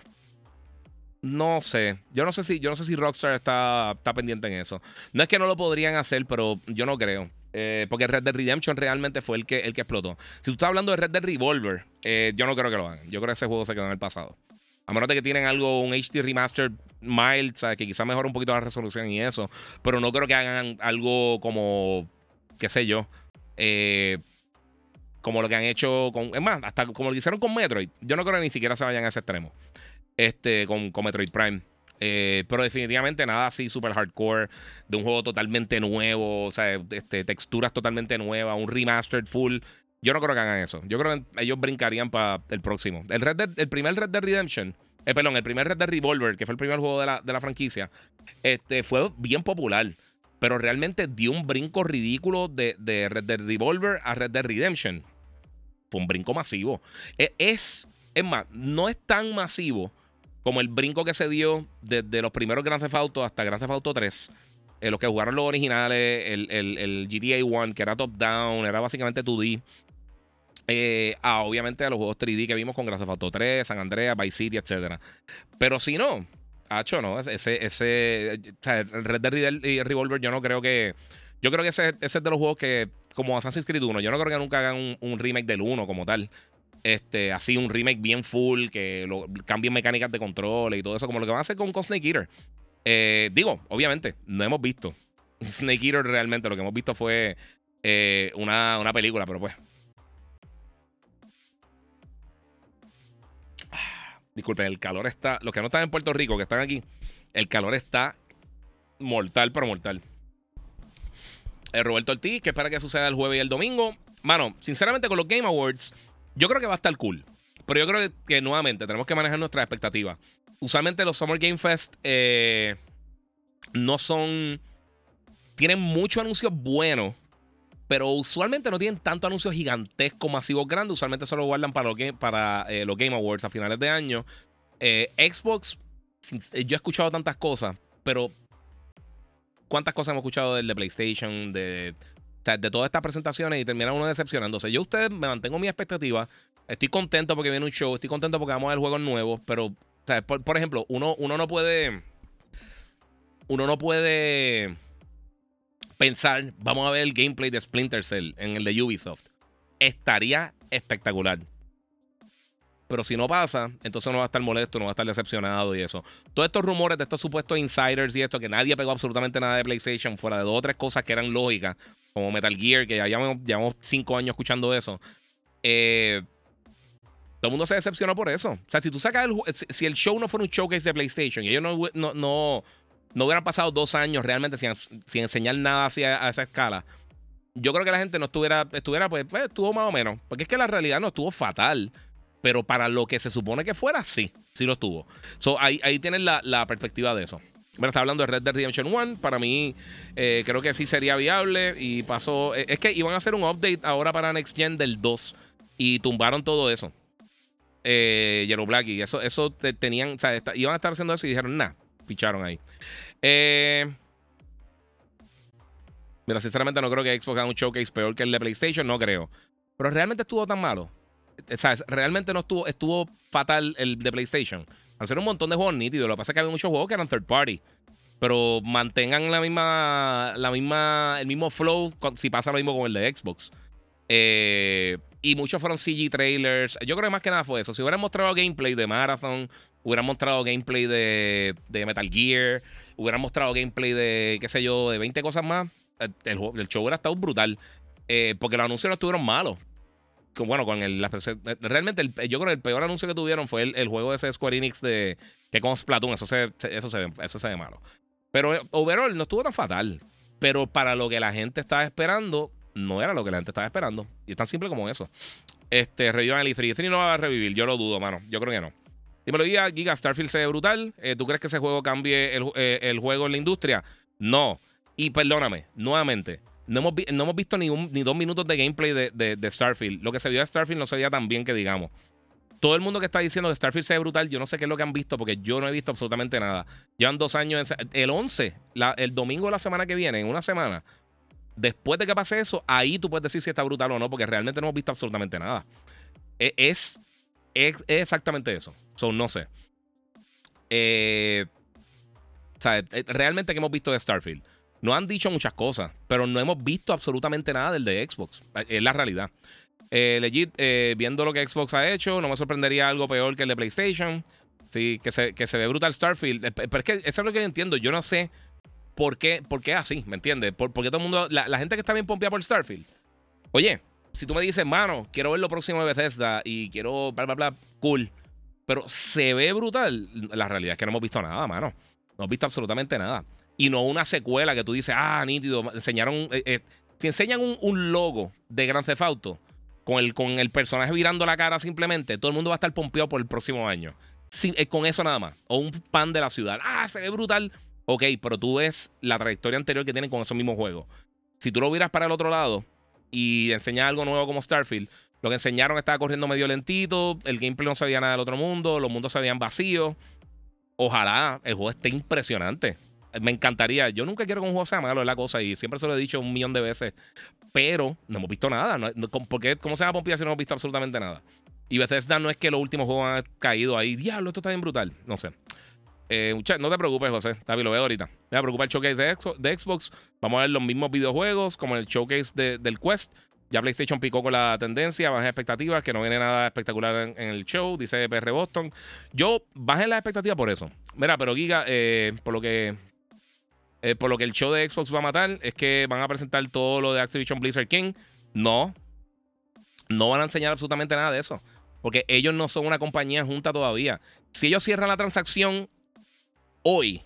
no sé. Yo no sé si, yo no sé si Rockstar está, está pendiente en eso. No es que no lo podrían hacer, pero yo no creo. Eh, porque Red Dead Redemption realmente fue el que, el que explotó. Si tú estás hablando de Red Dead Revolver, eh, yo no creo que lo hagan. Yo creo que ese juego se quedó en el pasado. A menos de que tienen algo, un HD remaster mild, que quizás mejore un poquito la resolución y eso. Pero no creo que hagan algo como, qué sé yo, eh, como lo que han hecho con. Es más, hasta como lo hicieron con Metroid. Yo no creo que ni siquiera se vayan a ese extremo. Este, con Metroid Prime. Eh, pero definitivamente nada así super hardcore, de un juego totalmente nuevo, o sea, este, texturas totalmente nuevas, un remastered full. Yo no creo que hagan eso. Yo creo que ellos brincarían para el próximo. El, Red el primer Red Dead Redemption, eh, perdón, el primer Red Dead Revolver, que fue el primer juego de la, de la franquicia, este, fue bien popular. Pero realmente dio un brinco ridículo de, de Red Dead Revolver a Red Dead Redemption. Fue un brinco masivo. E, es, es más, no es tan masivo como el brinco que se dio desde los primeros Grand Theft Auto hasta Grand Theft Auto 3. Eh, los que jugaron los originales, el, el, GTA 1, que era top-down, era básicamente 2D. Eh, ah, obviamente a los juegos 3D que vimos con Grand Theft Auto 3, San Andreas, Vice City, etc. Pero si no, hacho, ¿no? Ese, ese, o sea, el Red Dead Revolver, yo no creo que. Yo creo que ese, ese, es de los juegos que, como Assassin's Creed 1, yo no creo que nunca hagan un, un remake del 1 como tal. Este, así un remake bien full, que lo, cambien mecánicas de control y todo eso, como lo que van a hacer con, Snake Eater. Eh, digo, obviamente, no hemos visto Snake Eater realmente, lo que hemos visto fue eh, una, una película, pero pues. Disculpen, el calor está. Los que no están en Puerto Rico, que están aquí, el calor está mortal, pero mortal. Eh, Roberto Ortiz, que espera que suceda el jueves y el domingo. Mano, sinceramente, con los Game Awards, yo creo que va a estar cool. Pero yo creo que, nuevamente tenemos que manejar nuestras expectativas. Usualmente los Summer Game Fest eh, no son. Tienen muchos anuncios buenos pero usualmente no tienen tanto anuncios gigantescos, masivos, grandes. Usualmente solo guardan para, los game, para eh, los Game Awards a finales de año. Eh, Xbox, yo he escuchado tantas cosas, pero ¿cuántas cosas hemos escuchado del de PlayStation? De, de todas estas presentaciones y termina uno decepcionándose. Yo, ustedes, me mantengo mi expectativa. Estoy contento porque viene un show, estoy contento porque vamos a ver juegos nuevos, pero, por, por ejemplo, uno, uno no puede. Uno no puede pensar, vamos a ver el gameplay de Splinter Cell en el de Ubisoft. Estaría espectacular. Pero si no pasa, entonces uno va a estar molesto, no va a estar decepcionado y eso. Todos estos rumores de estos supuestos insiders y esto, que nadie pegó absolutamente nada de PlayStation, fuera de dos o tres cosas que eran lógicas, como Metal Gear, que ya llevamos, cinco años escuchando eso. Eh, todo el mundo se decepcionó por eso. O sea, si tú sacas el, si el show no fuera un showcase de PlayStation y ellos no, no no hubieran pasado dos años realmente sin, enseñar nada hacia, a esa escala, yo creo que la gente no estuviera, estuviera pues, pues, estuvo más o menos. Porque es que la realidad no estuvo fatal. Pero para lo que se supone que fuera, sí, sí lo estuvo. So, ahí, ahí tienes la, perspectiva de eso. Bueno, está hablando de Red Dead Redemption 1. Para mí, eh, creo que sí sería viable. Y pasó. Eh, es que iban a hacer un update ahora para Next Gen del 2. Y tumbaron todo eso. Eh, Yellow Black. Y eso, eso tenían. O sea, iban a estar haciendo eso y dijeron, nah, ficharon ahí. Mira, sinceramente no creo que Xbox haga un showcase peor que el de PlayStation, no creo. Pero realmente estuvo tan malo. Realmente no estuvo, estuvo fatal el de PlayStation. Ser un montón de juegos nítidos. Lo que pasa es que había muchos juegos que eran third party. Pero mantengan la misma, la misma, el mismo flow si pasa lo mismo con el de Xbox. Eh, y muchos fueron CG trailers. Yo creo que más que nada fue eso. Si hubieran mostrado gameplay de Marathon, hubieran mostrado gameplay de, de Metal Gear, hubieran mostrado gameplay de, qué sé yo, de 20 cosas más, el, el show hubiera estado brutal. Eh, porque los anuncios no estuvieron malos. Bueno, con el, realmente yo creo que el peor anuncio que tuvieron fue el, juego de ese Square Enix de que con Splatoon, eso se, eso se, eso se ve malo. Pero eh, overall no estuvo tan fatal. Pero para lo que la gente estaba esperando, no era lo que la gente estaba esperando. Y es tan simple como eso. Este, revivan el E3. E3 no va a revivir, yo lo dudo, mano. Yo creo que no. Dímelo, Giga, Giga Starfield se ve brutal. Eh, ¿Tú crees que ese juego cambie eh, el, juego en la industria? No. Y perdóname, nuevamente, no hemos, no hemos visto ni, ni dos minutos de gameplay de, de, Starfield. Lo que se vio de Starfield no se tan bien que digamos. Todo el mundo que está diciendo que Starfield se ve brutal, yo no sé qué es lo que han visto porque yo no he visto absolutamente nada. Llevan dos años. el 11, el domingo de la semana que viene, en una semana, después de que pase eso, ahí tú puedes decir si está brutal o no, porque realmente no hemos visto absolutamente nada. E, es, es, exactamente eso. So, no sé. Eh, eh, realmente que hemos visto de Starfield. No han dicho muchas cosas, pero no hemos visto absolutamente nada del de Xbox. Eh, es la realidad. legit, viendo lo que Xbox ha hecho, no me sorprendería algo peor que el de PlayStation. Sí, que se, que se ve brutal Starfield. Pero es que eso es lo que yo entiendo. Yo no sé por qué, por qué así, ¿me entiendes? Por, porque todo el mundo, la, gente que está bien pompeada por Starfield. Oye, si tú me dices, mano, quiero ver lo próximo de Bethesda y quiero bla, bla, bla, cool. Pero se ve brutal. La realidad es que no hemos visto nada, mano. No hemos visto absolutamente nada. Y no una secuela que tú dices, ah, nítido. Enseñaron. Eh, eh, si enseñan un, logo de Gran Theft Auto con el, con el personaje virando la cara simplemente, todo el mundo va a estar pompeado por el próximo año. Eh, con eso nada más. O un pan de la ciudad. Ah, se ve brutal. Ok, pero tú ves la trayectoria anterior que tienen con esos mismos juegos. Si tú lo vieras para el otro lado y enseñas algo nuevo como Starfield, lo que enseñaron estaba corriendo medio lentito, el gameplay no sabía nada del otro mundo, los mundos se veían vacíos. Ojalá el juego esté impresionante. Me encantaría. Yo nunca quiero que un juego sea malo, es la cosa, y siempre se lo he dicho un millón de veces. Pero no hemos visto nada. porque, ¿Cómo se va a si no hemos visto absolutamente nada? Y Bethesda no es que los últimos juegos han caído ahí. Diablo, esto está bien brutal. No sé. Eh, no te preocupes, José. David, lo veo ahorita. Me va a preocupar el showcase de, Xbox. Vamos a ver los mismos videojuegos como el showcase del Quest. Ya PlayStation picó con la tendencia, bajen expectativas, que no viene nada espectacular en, el show, dice PR Boston. Yo bajé las expectativas por eso. Mira, pero Giga, eh, por lo que Eh, por lo que el show de Xbox va a matar es que van a presentar todo lo de Activision Blizzard King. No. No van a enseñar absolutamente nada de eso. Porque ellos no son una compañía junta todavía. Si ellos cierran la transacción hoy,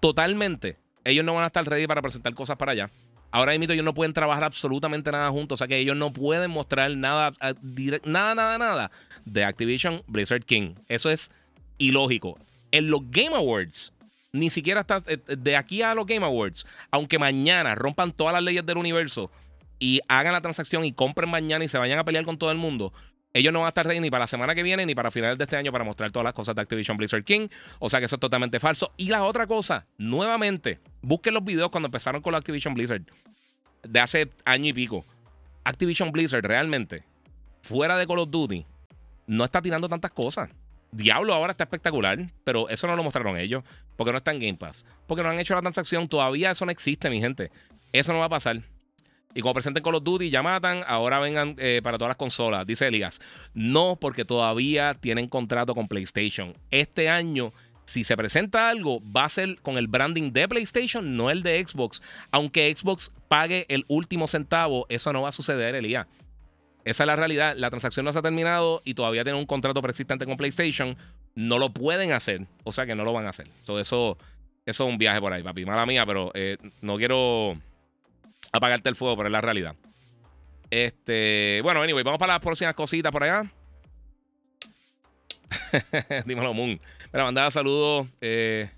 totalmente, ellos no van a estar ready para presentar cosas para allá. Ahora mismo ellos no pueden trabajar absolutamente nada juntos. O sea que ellos no pueden mostrar nada, eh, nada, nada, nada de Activision Blizzard King. Eso es ilógico. En los Game Awards, ni siquiera está eh, de aquí a los Game Awards, aunque mañana rompan todas las leyes del universo y hagan la transacción y compren mañana y se vayan a pelear con todo el mundo, ellos no van a estar ready ni para la semana que viene ni para finales de este año para mostrar todas las cosas de Activision Blizzard King. O sea que eso es totalmente falso. Y la otra cosa, nuevamente, busquen los videos cuando empezaron con Activision Blizzard de hace año y pico. Activision Blizzard realmente, fuera de Call of Duty, no está tirando tantas cosas. Diablo ahora está espectacular, pero eso no lo mostraron ellos, porque no está en Game Pass, porque no han hecho la transacción, todavía eso no existe, mi gente. Eso no va a pasar. Y como presenten Call of Duty ya matan, ahora vengan eh, para todas las consolas, dice Elias. No, porque todavía tienen contrato con PlayStation. Este año, si se presenta algo, va a ser con el branding de PlayStation, no el de Xbox. Aunque Xbox pague el último centavo, eso no va a suceder, Elías. Esa es la realidad. La transacción no se ha terminado y todavía tienen un contrato preexistente con PlayStation. No lo pueden hacer. O sea que no lo van a hacer. eso, eso es un viaje por ahí, papi. Mala mía, pero eh, no quiero apagarte el fuego, pero es la realidad. Este, bueno, anyway, vamos para las próximas cositas por allá. Dímelo, Moon. Mira, mandaba saludos eh,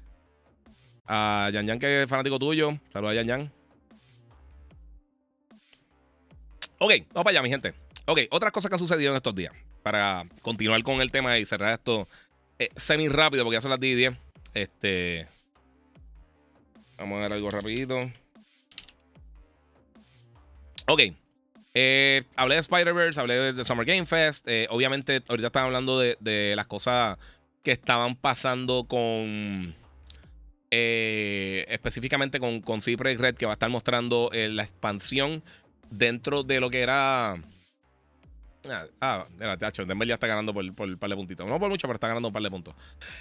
a Yan Yan, que es fanático tuyo. Saludos a Yan Yan. Ok, vamos para allá, mi gente. Ok, otras cosas que han sucedido en estos días. Para continuar con el tema y cerrar esto eh, semi rápido, porque ya son las 10 y 10. Este. Vamos a ver algo rapidito. Ok. Eh, hablé de Spider-Verse, hablé de, Summer Game Fest. Eh, obviamente, ahorita están hablando de, las cosas que estaban pasando con. Específicamente con, con Red, que va a estar mostrando la expansión dentro de lo que era. Ah, ah era, tacho, Denver ya está ganando por, por un par de puntitos. No por mucho, pero está ganando un par de puntos.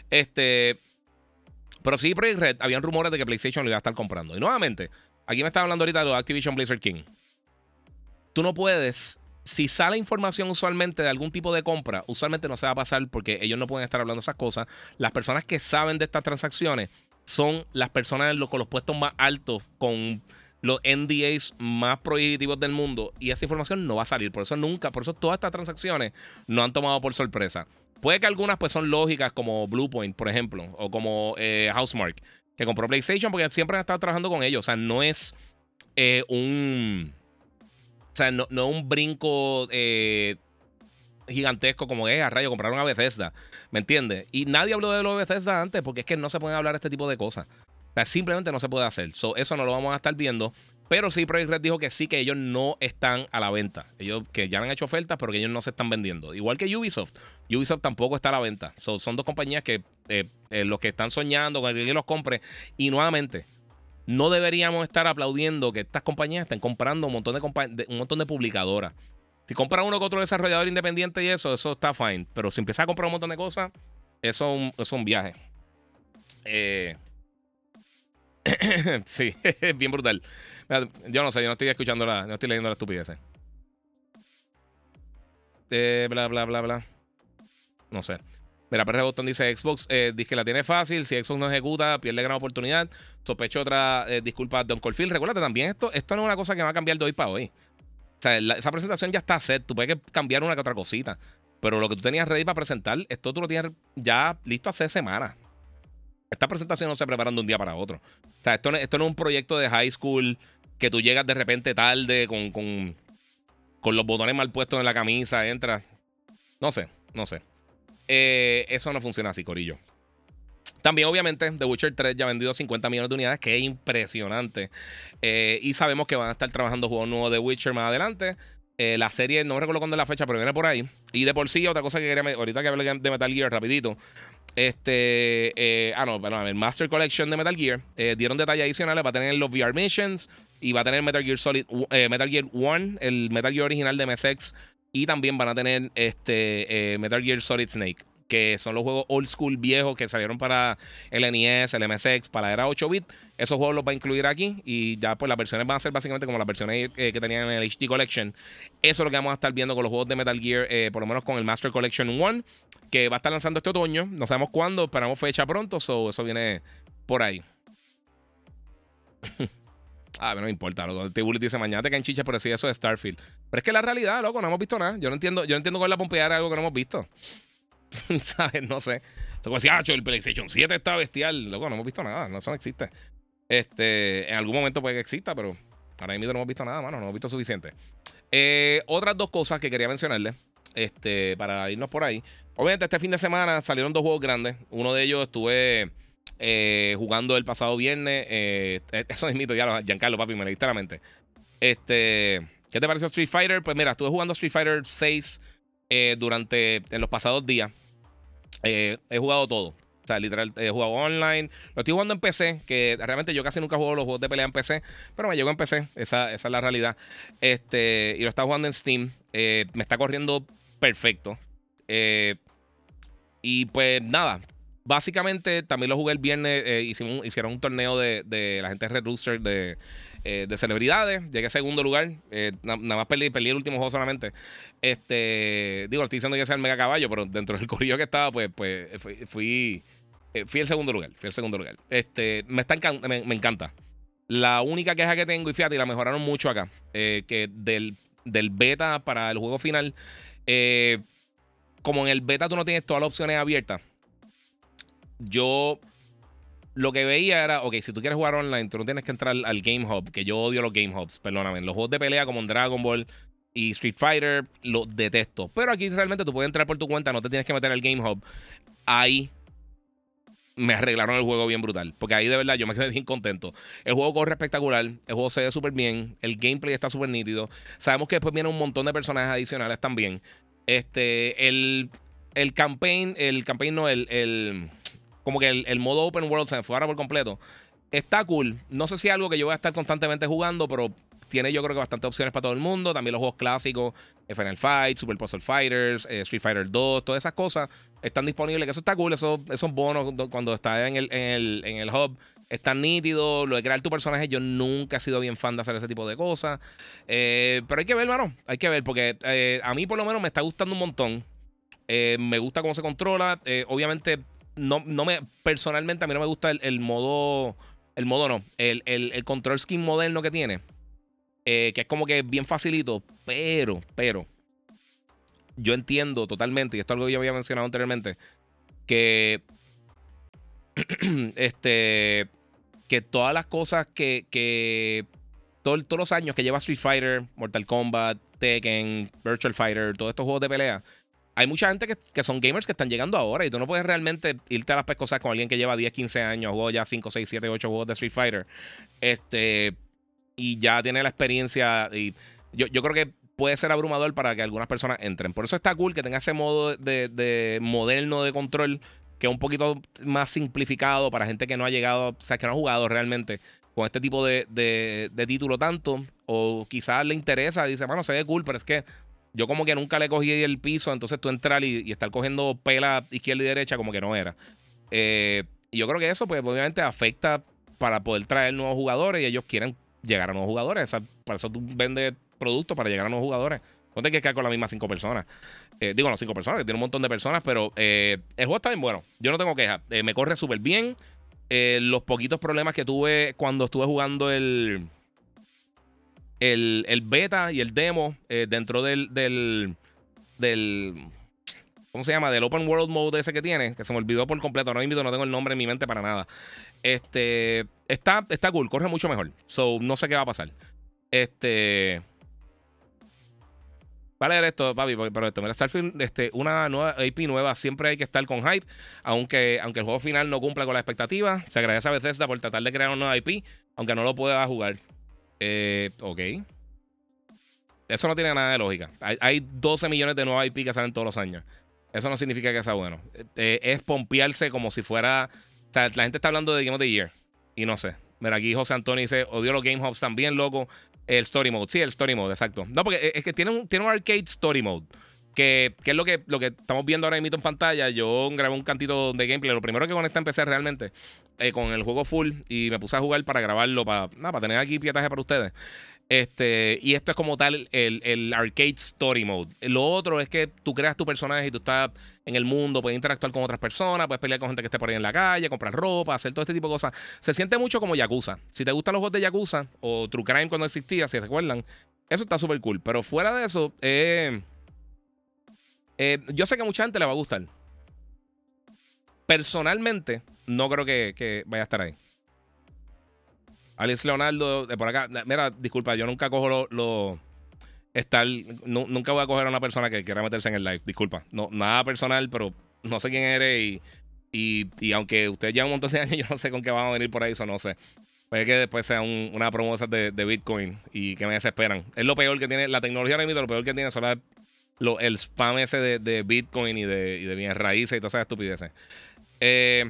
Este. Pero sí, Red, habían rumores de que PlayStation lo iba a estar comprando. Y nuevamente, aquí me está hablando ahorita de Activision Blizzard King tú no puedes. Si sale información usualmente de algún tipo de compra, usualmente no se va a pasar porque ellos no pueden estar hablando esas cosas. Las personas que saben de estas transacciones son las personas con los puestos más altos, con los NDAs más prohibitivos del mundo. Y esa información no va a salir. Por eso nunca, por eso todas estas transacciones no han tomado por sorpresa. Puede que algunas pues son lógicas, como Bluepoint, por ejemplo, o como eh, Housemark, que compró PlayStation porque siempre han estado trabajando con ellos. O sea, no es eh, un o sea, no, es un brinco eh, gigantesco como es a rayo comprar una Bethesda. ¿Me entiendes? Y nadie habló de lo de Bethesda antes porque es que no se pueden hablar este tipo de cosas. Simplemente no se puede hacer. eso no lo vamos a estar viendo. Pero sí, Project Red dijo que sí, que ellos no están a la venta. Ellos que ya han hecho ofertas, pero que ellos no se están vendiendo. Igual que Ubisoft. Ubisoft tampoco está a la venta. son dos compañías que eh, eh, los que están soñando con que los compre. Y nuevamente, no deberíamos estar aplaudiendo que estas compañías estén comprando un montón de, un montón de publicadoras. Si compran uno con otro desarrollador independiente y eso, eso está fine. Pero si empiezas a comprar un montón de cosas, eso, es un viaje. Eh, sí, bien brutal. Yo no sé, yo no estoy escuchando la, no estoy leyendo la estupidez. Eh, bla, bla, bla, bla. No sé. Mira, Perre Boston dice Xbox, eh, dice que la tiene fácil, si Xbox no ejecuta, pierde gran oportunidad. Sospecho otra eh, disculpa Don Colfield. Recuérdate también, esto, esto no es una cosa que va a cambiar de hoy para hoy. O sea, esa presentación ya está set, tú puedes cambiar una que otra cosita. Pero lo que tú tenías ready para presentar, esto tú lo tienes ya listo hace semanas. Esta presentación no se prepara de un día para otro. O sea, esto no, esto no es un proyecto de high school que tú llegas de repente tarde con, con, con los botones mal puestos en la camisa, entras. No sé, no sé. Eh, eso no funciona así, Corillo. También, obviamente, The Witcher 3 ya ha vendido 50 millones de unidades, que es impresionante. Eh, y sabemos que van a estar trabajando juegos nuevos de Witcher más adelante. Eh, la serie, no recuerdo cuándo es la fecha, pero viene por ahí. Y de por sí, otra cosa que quería, ahorita que hablé de Metal Gear, rapidito. Este, ah, no, perdón, el Master Collection de Metal Gear. dieron detalles adicionales, va a tener los VR Missions y va a tener Metal Gear Solid, Metal Gear 1, el Metal Gear original de MSX y también van a tener este, eh, Metal Gear Solid Snake. Que son los juegos old school viejos que salieron para el NES, el MSX, para la era 8 bit. Esos juegos los va a incluir aquí y ya pues las versiones van a ser básicamente como las versiones eh, que tenían en el HD Collection. Eso es lo que vamos a estar viendo con los juegos de Metal Gear, eh, por lo menos con el Master Collection 1, que va a estar lanzando este otoño. No sabemos cuándo, esperamos fecha pronto, so eso viene por ahí. Ah, no me importa, loco. Tibuli dice, mañana te caen chichas por decir eso de Starfield. Pero es que la realidad, loco, no hemos visto nada. Yo no entiendo, yo no entiendo cuál es la pompear algo que no hemos visto. ¿Sabes? No sé. Como decir, ah, el PlayStation 7 está bestial. Loco, no hemos visto nada. No, eso no existe. Este, en algún momento puede que exista, pero ahora mismo no hemos visto nada, mano. No hemos visto suficiente. Eh, otras dos cosas que quería mencionarles. Este, para irnos por ahí. Obviamente, este fin de semana salieron dos juegos grandes. Uno de ellos estuve eh, jugando el pasado viernes. Eh, eso es mito, ya Giancarlo, papi, me leíste la mente. Este, ¿qué te pareció Street Fighter? Pues mira, estuve jugando Street Fighter 6 eh, durante en los pasados días. he jugado todo. O sea, literal, he jugado online. Lo estoy jugando en PC, que realmente yo casi nunca juego los juegos de pelea en PC, pero me llegó en PC. Esa, esa es la realidad. Este, y lo está jugando en Steam. me está corriendo perfecto. y pues nada, Básicamente, también lo jugué el viernes. Eh, hicieron un torneo de, la gente de Red Rooster de, eh, de celebridades. Llegué a segundo lugar. Eh, nada más perdí, perdí, el último juego solamente. Este, digo, estoy diciendo que sea el mega caballo, pero dentro del corillo que estaba, pues, pues fui, fui, el segundo lugar. Fui el segundo lugar. Este, me, está me, encanta. La única queja que tengo, y fíjate, y la mejoraron mucho acá, que del, del beta para el juego final, como en el beta tú no tienes todas las opciones abiertas yo lo que veía era, ok, si tú quieres jugar online, tú no tienes que entrar al Game Hub, que yo odio los Game Hubs, perdóname. Los juegos de pelea como Dragon Ball y Street Fighter los detesto. Pero aquí realmente tú puedes entrar por tu cuenta, no te tienes que meter al Game Hub. Ahí me arreglaron el juego bien brutal. Porque ahí de verdad yo me quedé bien contento. El juego corre espectacular, el juego se ve súper bien, el gameplay está súper nítido. Sabemos que después vienen un montón de personajes adicionales también. Este, el, el campaign, el campaign no, el como que el, modo open world se me por completo. Está cool. No sé si es algo que yo voy a estar constantemente jugando, pero tiene yo creo que bastantes opciones para todo el mundo. También los juegos clásicos, Final Fight, Super Puzzle Fighters, eh, Street Fighter 2, todas esas cosas están disponibles. Eso está cool, eso, esos bonos cuando está en el, en el, hub están nítidos. Lo de crear tu personaje, yo nunca he sido bien fan de hacer ese tipo de cosas. Eh, pero hay que ver, hermano. Hay que ver, porque eh, a mí por lo menos me está gustando un montón. me gusta cómo se controla. obviamente no, no me, personalmente a mí no me gusta el, modo, el modo no, el, el, control skin moderno que tiene, eh, que es como que bien facilito, pero, pero, yo entiendo totalmente, y esto es algo que yo había mencionado anteriormente, que, este, que todas las cosas que, que todos los años que lleva Street Fighter, Mortal Kombat, Tekken, Virtual Fighter, todos estos juegos de pelea, hay mucha gente que, son gamers que están llegando ahora y tú no puedes realmente irte a las pescosas con alguien que lleva 10, 15 años, jugó ya 5, 6, 7, 8 juegos de Street Fighter. Este, y ya tiene la experiencia. Y yo, creo que puede ser abrumador para que algunas personas entren. Por eso está cool que tenga ese modo de, moderno de control que es un poquito más simplificado para gente que no ha llegado, o sea, que no ha jugado realmente con este tipo de, de título tanto. O quizás le interesa, dice, bueno, se ve cool, pero es que yo como que nunca le cogí el piso, entonces tú entrar y, estar cogiendo pela izquierda y derecha como que no era. Eh, y yo creo que eso pues obviamente afecta para poder traer nuevos jugadores y ellos quieren llegar a nuevos jugadores. para eso tú vendes productos para llegar a nuevos jugadores. No te quieres quedar con las mismas cinco personas. Eh, digo, no cinco personas, que tiene un montón de personas, pero eh, el juego está bien bueno. Yo no tengo quejas. me corre súper bien. los poquitos problemas que tuve cuando estuve jugando el, el, beta y el demo eh, dentro del, del, ¿Cómo se llama? Del Open World Mode ese que tiene, que se me olvidó por completo. No invito, no tengo el nombre en mi mente para nada. Este. Está, está cool, corre mucho mejor. So, no sé qué va a pasar. Este. Vale, leer esto, papi, pero esto, mira, Starfield, este, una nueva IP nueva, siempre hay que estar con hype, aunque, aunque el juego final no cumpla con la expectativa. Se agradece a Bethesda por tratar de crear una nueva IP, aunque no lo pueda jugar. Eh, ok. Eso no tiene nada de lógica. Hay, 12 millones de nuevas IP que salen todos los años. Eso no significa que sea bueno. Eh, es pompearse como si fuera. O sea, la gente está hablando de Game of the Year. Y no sé. Mira, aquí José Antonio dice: Odio los Game Hubs también, loco. El Story Mode. Sí, el Story Mode, exacto. No, porque es que tiene un, tiene un arcade Story Mode. Que, es lo que, lo que estamos viendo ahora mismo en pantalla. Yo grabé un cantito de gameplay. Lo primero que conecté empecé realmente eh, con el juego full y me puse a jugar para grabarlo, para, para tener aquí pietaje para ustedes. Este, y esto es como tal el, el, arcade story mode. Lo otro es que tú creas tu personaje y tú estás en el mundo, puedes interactuar con otras personas, puedes pelear con gente que esté por ahí en la calle, comprar ropa, hacer todo este tipo de cosas. Se siente mucho como Yakuza. Si te gustan los juegos de Yakuza o True Crime cuando existía, si recuerdan, eso está súper cool. Pero fuera de eso, eh, eh, yo sé que a mucha gente le va a gustar. Personalmente, no creo que, vaya a estar ahí. Alex Leonardo, de por acá. Mira, disculpa, yo nunca cojo lo, lo estar. nunca voy a coger a una persona que quiera meterse en el live. Disculpa. No, nada personal, pero no sé quién eres y, y, aunque usted lleva un montón de años, yo no sé con qué van a venir por ahí, eso no sé. Puede que después sea una promoción de, Bitcoin y que me desesperan. Es lo peor que tiene la tecnología ahora mismo, lo peor que tiene son lo, el spam ese de, de Bitcoin y de, y de bienes raíces y todas esas estupideces. Eh,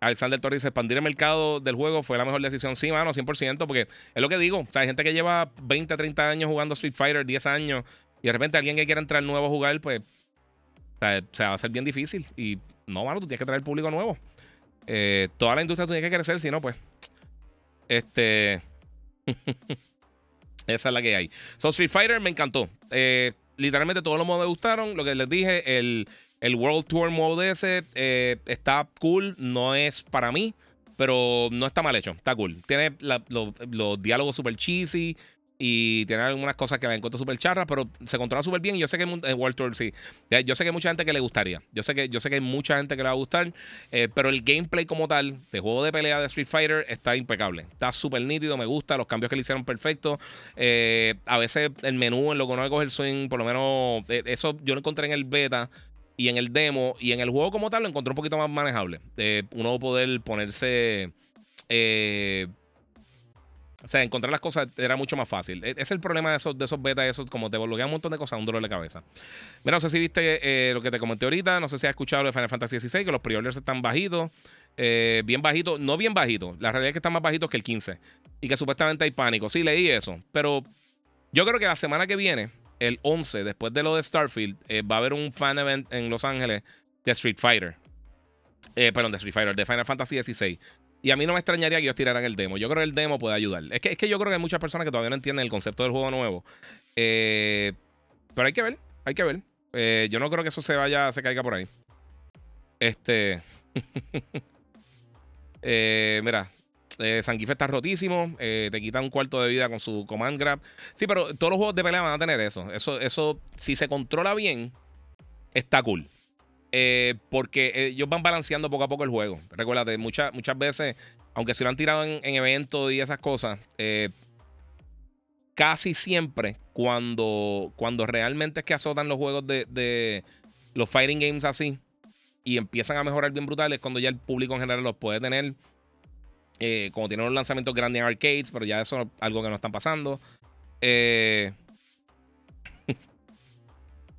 Alexander Torres dice, expandir el mercado del juego fue la mejor decisión. Sí, mano, 100%, porque es lo que digo. O sea, hay gente que lleva 20, 30 años jugando Street Fighter, 10 años, y de repente alguien que quiera entrar nuevo a jugar, pues, o sea, va a ser bien difícil. Y no, mano, tú tienes que traer público nuevo. Eh, toda la industria tiene que crecer, si no, pues, este... Esa es la que hay. So, Street Fighter me encantó. Eh, literalmente todos los modos me gustaron. Lo que les dije, el, el World Tour Mode ese eh, está cool, no es para mí, pero no está mal hecho, está cool. Tiene los diálogos super cheesy y tiene algunas cosas que la encuentro súper charras, pero se controla súper bien. Yo sé que en World Tour sí. Yo sé que hay mucha gente que le gustaría. Yo sé que, yo sé que hay mucha gente que le va a gustar. Eh, pero el gameplay como tal, de juego de pelea de Street Fighter, está impecable. Está súper nítido, me gusta. Los cambios que le hicieron perfectos. Eh, a veces el menú en lo que no coge el swing, por lo menos, eso yo lo encontré en el beta y en el demo y en el juego como tal lo encontré un poquito más manejable. uno poder ponerse. Eh, o sea, encontrar las cosas era mucho más fácil. E, es el problema de esos, de esos betas, esos, como te bloquean un montón de cosas, un dolor de cabeza. Mira, no sé si viste eh, lo que te comenté ahorita, no sé si has escuchado de Final Fantasy XVI, que los pre-orders están bajitos, eh, bien bajitos, no bien bajitos, la realidad es que están más bajitos que el 15 y que supuestamente hay pánico. Sí, leí eso, pero yo creo que la semana que viene el 11, después de lo de Starfield, eh, va a haber un fan event en Los Ángeles de Street Fighter. Eh, perdón, de Street Fighter, de Final Fantasy XVI. Y a mí no me extrañaría que ellos tiraran el demo. Yo creo que el demo puede ayudar. Es que, es que yo creo que hay muchas personas que todavía no entienden el concepto del juego nuevo. Eh, pero hay que ver, hay que ver. yo no creo que eso se vaya, se caiga por ahí. Este. mira, eh, está rotísimo. Eh, te quita un cuarto de vida con su command grab. Sí, pero todos los juegos de pelea van a tener eso. Eso, eso si se controla bien, está cool. Eh, porque ellos van balanceando poco a poco el juego. Recuérdate, muchas, muchas veces, aunque se lo han tirado en, eventos y esas cosas, eh, casi siempre cuando, cuando realmente es que azotan los juegos de, los fighting games así y empiezan a mejorar bien brutales, cuando ya el público en general los puede tener eh, como tienen un lanzamientos grandes en arcades, pero ya eso es algo que no están pasando. Eh,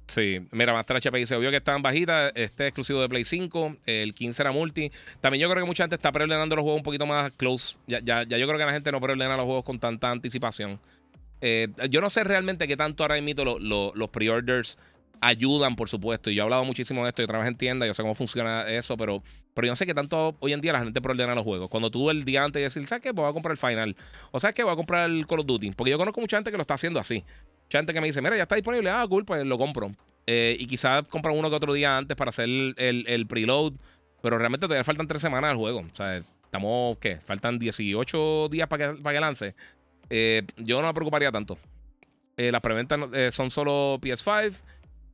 sí, mira, Master HP dice, obvio que están bajitas, este es exclusivo de Play 5, el 15 era multi. También yo creo que mucha gente está preordenando los juegos un poquito más close. Ya, yo creo que la gente no preordena los juegos con tanta anticipación. Eh, yo no sé realmente qué tanto ahora emito los pre-orders ayudan, por supuesto. Y yo he hablado muchísimo de esto, y otra vez en tienda, yo sé cómo funciona eso, pero, pero yo no sé que tanto hoy en día la gente preordena los juegos. Cuando tú el día antes de decir, ¿sabes qué? Pues voy a comprar el final. O ¿sabes qué? Voy a comprar el Call of Duty. Porque yo conozco mucha gente que lo está haciendo así. Gente que me dice, mira, ya está disponible. Ah, cool, pues lo compro. Eh, y quizás compran uno que otro día antes para hacer el, el, preload. Pero realmente todavía faltan tres semanas al juego. O sea, estamos, ¿qué? Faltan 18 días para que, para lance. Eh, yo no me preocuparía tanto. Eh, las preventas son solo PS5.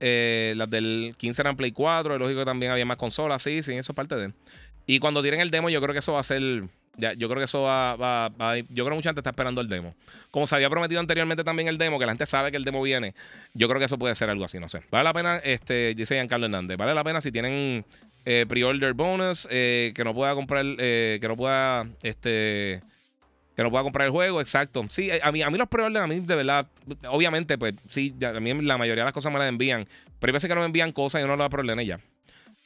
Eh, las del 15 eran Play 4. Es lógico que también había más consolas. Sí, sí, eso es parte de. Y cuando tienen el demo, yo creo que eso va a ser. Ya, yo creo que eso va, va, Yo creo que mucha gente está esperando el demo. Como se había prometido anteriormente también el demo, que la gente sabe que el demo viene. Yo creo que eso puede ser algo así, no sé. Vale la pena, este, dice Giancarlo Hernández. Vale la pena si tienen eh, pre-order bonus, eh, que no pueda comprar, que no pueda, este que no pueda comprar el juego, exacto. Sí, a mí, a mí los pre a mí de verdad, obviamente, pues sí, a mí la mayoría de las cosas me las envían. Pero hay veces que no me envían cosas y yo no las preorden ya.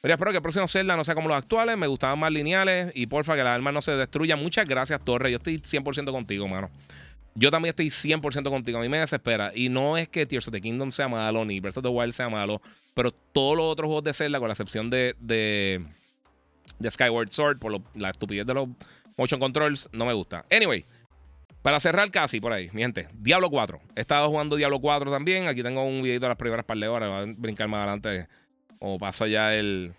Pero espero que el próximo Zelda no sea como los actuales, me gustaban más lineales y porfa que las armas no se destruyan. Muchas gracias, Torre. Yo estoy 100% contigo, mano. Yo también estoy 100% contigo. A mí me desespera. Y no es que Tears of the Kingdom sea malo, ni Breath of the Wild sea malo. Pero todos los otros juegos de Zelda, con la excepción de Skyward Sword, por la estupidez de los motion controls, no me gusta. Anyway, para cerrar casi por ahí, mi gente, Diablo 4. He estado jugando Diablo 4 también. Aquí tengo un videito de las primeras par de horas. Voy a brincar más adelante. O paso ya el.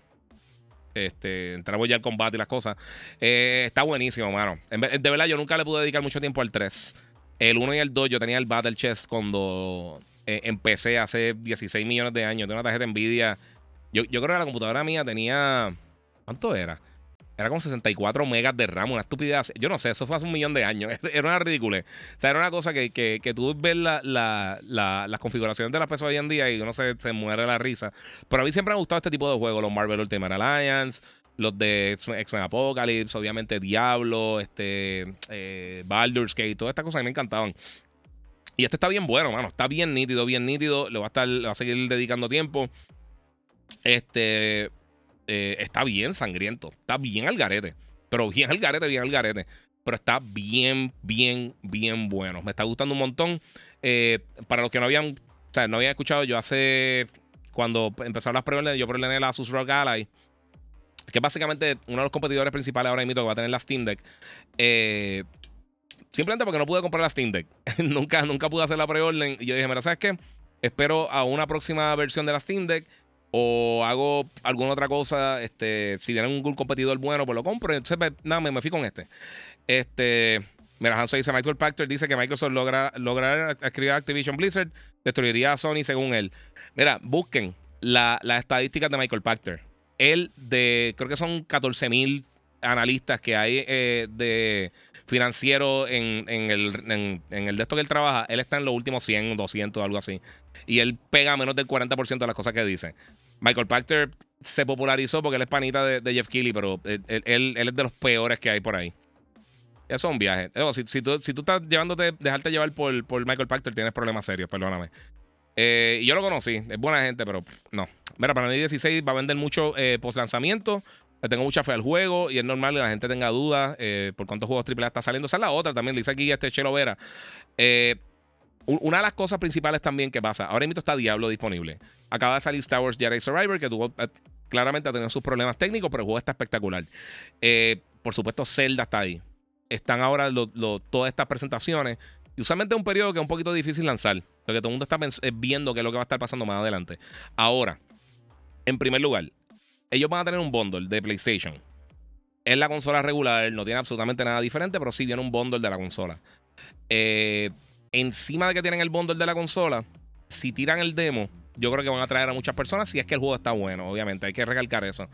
Este, entramos ya al combate y las cosas. Eh, está buenísimo, mano. De verdad, yo nunca le pude dedicar mucho tiempo al 3. El 1 y el 2, yo tenía el Battle Chest cuando eh, empecé hace 16 millones de años. Tengo una tarjeta Nvidia. Yo, yo creo que la computadora mía tenía. ¿Cuánto era? Era con 64 megas de RAM, una estupidez. Yo no sé, eso fue hace un millón de años. Era una ridícula. O sea, era una cosa que, que, tú ves la, la, las configuraciones de las personas hoy en día y uno se, se muere la risa. Pero a mí siempre me ha gustado este tipo de juegos, los Marvel Ultimate Alliance, los de X-Men Apocalypse, obviamente Diablo, este, eh, Baldur's Gate, todas estas cosas mí me encantaban. Y este está bien bueno, mano. Está bien nítido, bien nítido. Le va a estar, le va a seguir dedicando tiempo. Este. Eh, está bien sangriento. Está bien al garete. Pero bien al garete, bien al garete. Pero está bien, bien, bien bueno. Me está gustando un montón. Eh, para los que no habían, no habían escuchado, yo hace. Cuando empezaron las pruebas, yo preordené la Asus Rock Ally. Que básicamente uno de los competidores principales ahora mismo que va a tener la Steam Deck. Eh, simplemente porque no pude comprar la Steam Deck. nunca, nunca pude hacer la preorden. Y yo dije, mira, ¿sabes qué? Espero a una próxima versión de la Steam Deck o hago alguna otra cosa, este, si viene un competidor bueno, pues lo compro. Entonces, pues, nada, me, me fui con este. Este, mira, Hanso dice, Michael Pachter dice que Microsoft logra, lograr escribir Activision Blizzard, destruiría a Sony según él. Mira, busquen las estadísticas de Michael Pachter. Él de, creo que son 14 mil analistas que hay eh, de financiero en, el, en, el de esto que él trabaja, él está en los últimos 100, 200, algo así. Y él pega menos del 40% de las cosas que dice. Michael Pachter se popularizó porque él es panita de, Jeff Keighley, pero él, es de los peores que hay por ahí. Eso es un viaje. Si, tú, estás llevándote, dejarte llevar por, por Michael Pachter, tienes problemas serios, perdóname. Eh, yo lo conocí, es buena gente, pero no. Mira, para mí 16 va a vender mucho eh, post lanzamiento. Le tengo mucha fe al juego y es normal que la gente tenga dudas eh, por cuántos juegos AAA está saliendo. Esa es la otra también, dice aquí este Chelo Vera. Eh, una de las cosas principales también que pasa, ahora mismo está Diablo disponible. Acaba de salir Star Wars Jedi Survivor, que tuvo eh, claramente ha tenido sus problemas técnicos, pero el juego está espectacular. Eh, por supuesto, Zelda está ahí. Están ahora todas estas presentaciones. Y usualmente es un periodo que es un poquito difícil lanzar. Porque todo el mundo está eh, viendo qué es lo que va a estar pasando más adelante. Ahora, en primer lugar, ellos van a tener un bundle de PlayStation. Es la consola regular, no tiene absolutamente nada diferente, pero sí viene un bundle de la consola. Eh, encima de que tienen el bundle de la consola, si tiran el demo, yo creo que van a traer a muchas personas si es que el juego está bueno, obviamente, hay que recalcar eso.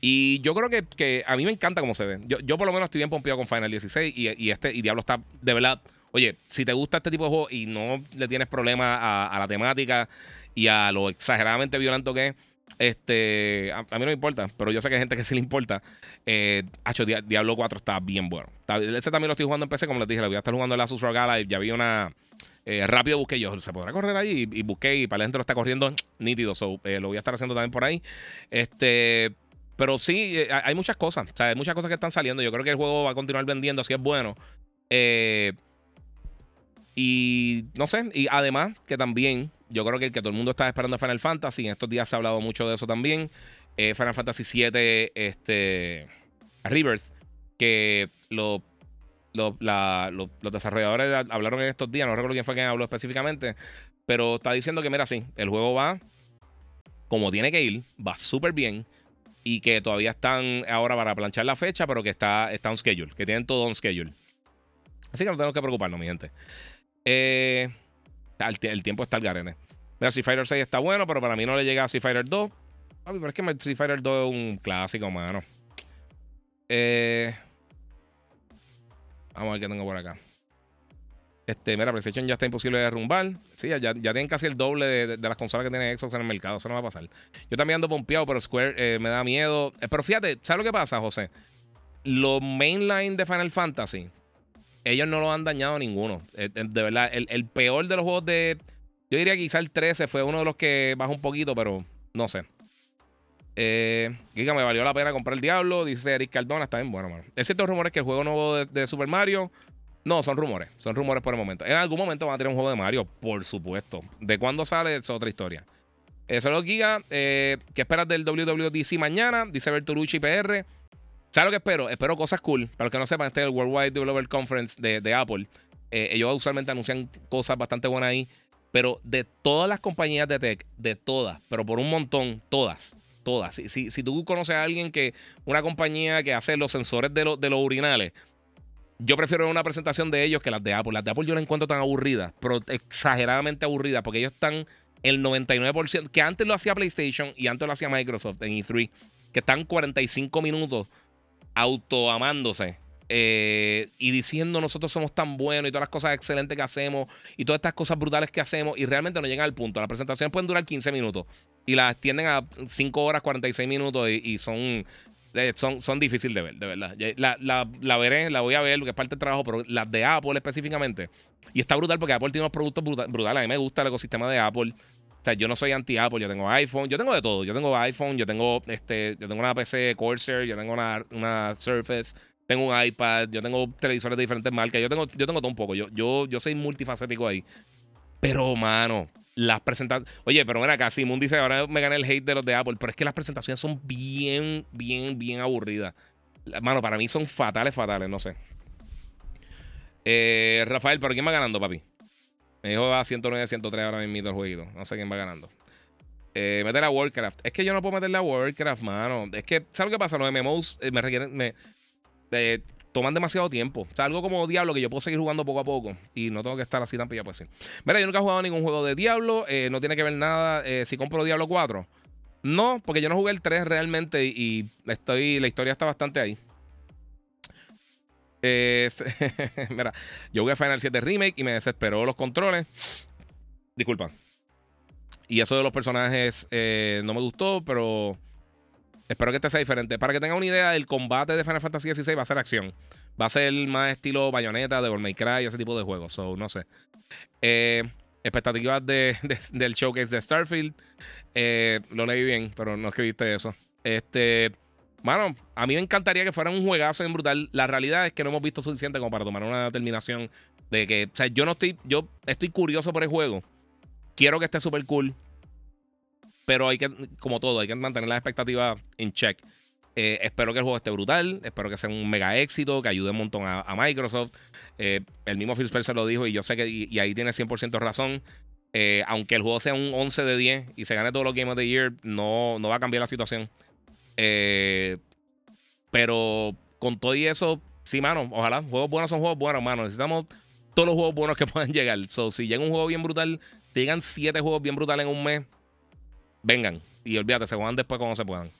Y yo creo que, a mí me encanta cómo se ve. Yo, por lo menos estoy bien pompeado con Final 16 y, este y Diablo está de verdad. Oye, si te gusta este tipo de juego y no le tienes problema a, a la temática y a lo exageradamente violento que es, este, a, mí no me importa, pero yo sé que hay gente que sí le importa. Eh, Diablo 4 está bien bueno. ese también lo estoy jugando en PC, como les dije, lo voy a estar jugando en la Asus ROG ya vi una. Eh, rápido busqué yo, ¿se podrá correr ahí? Y, busqué y para lo está corriendo nítido, eh, lo voy a estar haciendo también por ahí. Este, pero sí, eh, hay muchas cosas, o sea, hay muchas cosas que están saliendo. Yo creo que el juego va a continuar vendiendo, así es bueno. y no sé, y además que también yo creo que el que todo el mundo está esperando Final Fantasy, en estos días se ha hablado mucho de eso también. Eh, Final Fantasy VII este, Rebirth, que los desarrolladores hablaron en estos días, no recuerdo quién fue quien habló específicamente, pero está diciendo que, mira, sí, el juego va como tiene que ir, va súper bien y que todavía están ahora para planchar la fecha, pero que está, está on schedule, que tienen todo on schedule. Así que no tenemos que preocuparnos, mi gente. Eh, el, tiempo está al garene. Mira, Street Fighter 6 está bueno, pero para mí no le llega a Street Fighter 2. pero es que Street Fighter 2 es un clásico, mano. Eh, vamos a ver qué tengo por acá. Este, mira, PlayStation ya está imposible de derrumbar. Sí, ya, ya tienen casi el doble de, las consolas que tiene Xbox en el mercado. Eso no va a pasar. Yo también ando pompeado, pero Square eh, me da miedo. Eh, pero fíjate, ¿sabes lo que pasa, José? Los mainline de Final Fantasy ellos no lo han dañado ninguno. Eh, de verdad, el, peor de los juegos de. Yo diría que quizá el 13 fue uno de los que bajó un poquito, pero no sé. Eh, Giga, me valió la pena comprar el Diablo, dice Eric Cardona, está bien bueno, mano. Es cierto rumores que el juego nuevo de, Super Mario No, son rumores. Son rumores por el momento. En algún momento van a tener un juego de Mario, por supuesto. De cuándo sale es otra historia. Es lo Giga. Eh, ¿Qué esperas del WWDC mañana? Dice Bertolucci PR. ¿Sabes lo que espero? Espero cosas cool. Para los que no sepan, este es el Worldwide Developer Conference de, Apple. Eh, ellos usualmente anuncian cosas bastante buenas ahí. Pero de todas las compañías de tech, de todas, pero por un montón, todas, todas. Si, si, tú conoces a alguien que, una compañía que hace los sensores de, de los urinales, yo prefiero una presentación de ellos que las de Apple. Las de Apple yo las encuentro tan aburridas, pero exageradamente aburridas, porque ellos están el 99%, que antes lo hacía PlayStation y antes lo hacía Microsoft en E3, que están 45 minutos autoamándose eh, y diciendo nosotros somos tan buenos y todas las cosas excelentes que hacemos y todas estas cosas brutales que hacemos y realmente no llegan al punto. Las presentaciones pueden durar 15 minutos y las tienden a 5 horas 46 minutos y, son, eh, son, son difíciles de ver, de verdad. La, la, veré, la voy a ver, porque es parte del trabajo, pero las de Apple específicamente. Y está brutal porque Apple tiene unos productos brutales. A mí me gusta el ecosistema de Apple. O sea, yo no soy anti-Apple, yo tengo iPhone, yo tengo de todo. Yo tengo iPhone, yo tengo este, yo tengo una PC Corsair, yo tengo una, una Surface tengo un iPad, yo tengo televisores de diferentes marcas, yo tengo, yo tengo todo un poco, yo, yo, yo soy multifacético ahí. Pero, mano, las presentaciones. Oye, pero ven acá, Simón dice ahora me gané el hate de los de Apple, pero es que las presentaciones son bien, bien, bien aburridas. Mano, para mí son fatales, fatales, no sé. Eh, Rafael, ¿pero quién va ganando, papi? Me dijo va a 109, 103 ahora mismo el jueguito. No sé quién va ganando. Eh, meter a Warcraft. Es que yo no puedo meterle a Warcraft, mano. Es que, ¿sabes lo que pasa? Los MMOs eh, me requieren. Me, toman demasiado tiempo. O sea, algo como Diablo que yo puedo seguir jugando poco a poco y no tengo que estar así tan pillado, pues sí. Mira, yo nunca he jugado ningún juego de Diablo, eh, no tiene que ver nada eh, si compro Diablo 4. No, porque yo no jugué el 3 realmente y estoy, la historia está bastante ahí. mira, yo jugué Final 7 Remake y me desesperó los controles. Disculpa. Y eso de los personajes eh, no me gustó, pero Espero que este sea diferente. Para que tengan una idea, el combate de Final Fantasy XVI va a ser acción. Va a ser más estilo Bayonetta, de May Cry, ese tipo de juegos. So, no sé. Eh, expectativas de, del showcase de Starfield. Eh, lo leí bien, pero no escribiste eso. Este. Bueno, a mí me encantaría que fuera un juegazo en brutal. La realidad es que no hemos visto suficiente como para tomar una determinación de que. O sea, yo no estoy. Yo estoy curioso por el juego. Quiero que esté súper cool. Pero hay que, como todo, hay que mantener las expectativas en check. Eh, espero que el juego esté brutal. Espero que sea un mega éxito, que ayude un montón a, Microsoft. Eh, el mismo Phil Spencer lo dijo y yo sé que y, ahí tiene 100% razón. Eh, aunque el juego sea un 11 de 10 y se gane todos los Game of the Year, no, no va a cambiar la situación. pero con todo y eso, sí, mano, ojalá. Juegos buenos son juegos buenos, mano. Necesitamos todos los juegos buenos que puedan llegar. So, si llega un juego bien brutal, te llegan 7 juegos bien brutales en un mes vengan. Y olvídate, se juegan después cuando se puedan.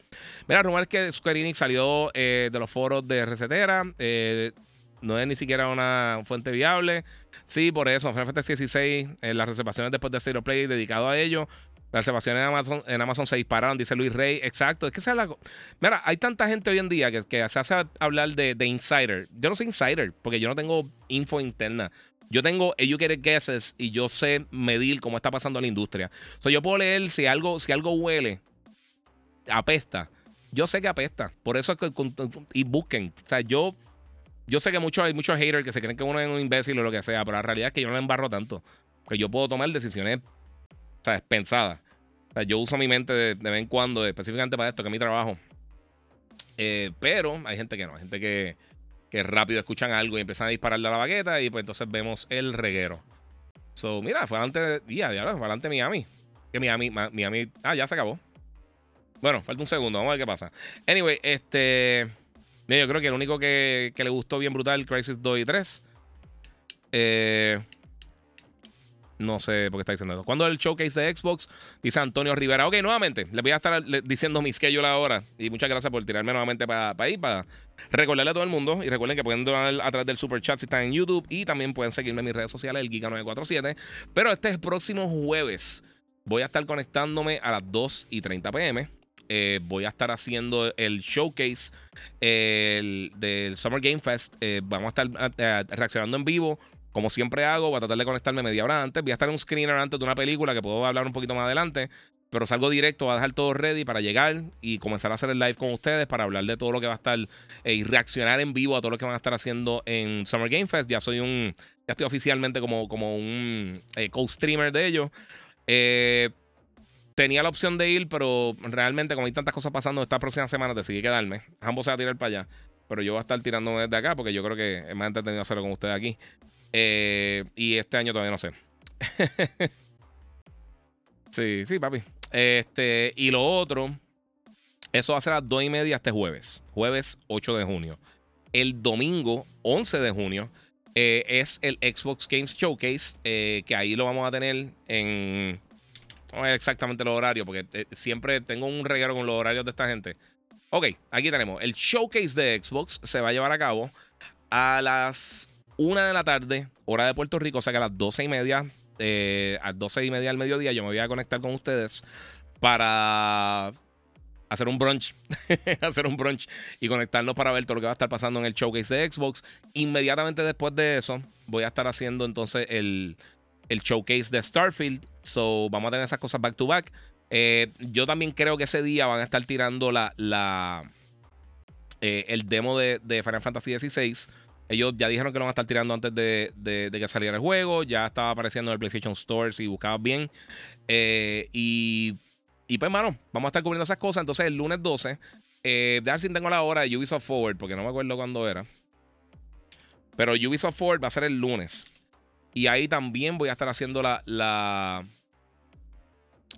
Mira, rumor es que Square Enix salió eh, de los foros de recetera. Eh, no es ni siquiera una fuente viable. Sí, por eso, Final Fantasy 16, eh, las reservaciones después de Zero Play dedicado a ello. Las reservaciones en Amazon, se dispararon, dice Luis Rey. Exacto, es que se la... Mira, hay tanta gente hoy en día que, que se hace hablar de, de, insider. Yo no soy insider porque yo no tengo info interna. Yo tengo educated guesses y yo sé medir cómo está pasando la industria. O sea, yo puedo leer si algo, si algo huele, apesta. Yo sé que apesta. Por eso es que. Y busquen. O sea, yo. Yo sé que muchos, hay muchos haters que se creen que uno es un imbécil o lo que sea, pero la realidad es que yo no le embarro tanto. Que yo puedo tomar decisiones sea, pensadas. O sea, yo uso mi mente de, vez en cuando, específicamente para esto, que es mi trabajo. Eh, pero hay gente que no, hay gente que, que rápido escuchan algo y empiezan a dispararle a la baqueta y pues entonces vemos el reguero. So, mira, fue adelante, ya, ya, fue adelante Miami. Que Miami, Miami, ah, ya se acabó. Bueno, falta un segundo, vamos a ver qué pasa. Anyway, este, yo creo que el único que, que le gustó bien brutal, Crisis 2 y 3. Eh, no sé por qué está diciendo eso. ¿Cuándo el showcase de Xbox? Dice Antonio Rivera. Ok, nuevamente, les voy a estar diciendo mi schedule ahora. Y muchas gracias por tirarme nuevamente para pa ahí, para recordarle a todo el mundo. Y recuerden que pueden donar a través del super chat si están en YouTube. Y también pueden seguirme en mis redes sociales, el Giga947. Pero este es próximo jueves. Voy a estar conectándome a las 2 y 30 pm. Eh, voy a estar haciendo el showcase del Summer Game Fest. Eh, vamos a estar eh, reaccionando en vivo como siempre hago, voy a tratar de conectarme media hora antes. Voy a estar en un screener antes de una película que puedo hablar un poquito más adelante. pero salgo directo, voy a dejar todo ready para llegar y comenzar a hacer el live con ustedes para hablar de todo lo que va a estar eh, y reaccionar en vivo a todo lo que van a estar haciendo en Summer Game Fest. Ya soy un, ya estoy oficialmente como, como un eh, co-streamer de ellos. Eh, tenía la opción de ir, pero realmente como hay tantas cosas pasando esta próxima semana, decidí quedarme. Ambos se va a tirar para allá, pero yo voy a estar tirándome desde acá porque yo creo que es más entretenido hacerlo con ustedes aquí. Y este año todavía no sé. sí, sí, papi. Este, y lo otro, eso va a ser a las 2 y media este jueves. Jueves 8 de junio. El domingo 11 de junio eh, es el Xbox Games Showcase, eh, que ahí lo vamos a tener en... No es exactamente los horarios, porque eh, siempre tengo un regalo con los horarios de esta gente. Ok, aquí tenemos. El showcase de Xbox se va a llevar a cabo a las 1 de la tarde, hora de Puerto Rico, o sea que a las 12 y media eh, a las 12 y media del mediodía yo me voy a conectar con ustedes para hacer un brunch, hacer un brunch y conectarnos para ver todo lo que va a estar pasando en el showcase de Xbox. Inmediatamente después de eso, voy a estar haciendo entonces el, el showcase de Starfield. So, vamos a tener esas cosas back to back. Eh, yo también creo que ese día van a estar tirando la, la eh, el demo de, de Final Fantasy XVI. Ellos ya dijeron que lo van a estar tirando antes de, que saliera el juego. Ya estaba apareciendo en el PlayStation Store si buscabas bien. Eh, y, y pues, mano, vamos a estar cubriendo esas cosas. Entonces, el lunes 12, eh, si tengo la hora de Ubisoft Forward, porque no me acuerdo cuándo era. Pero Ubisoft Forward va a ser el lunes. Y ahí también voy a estar haciendo la, la,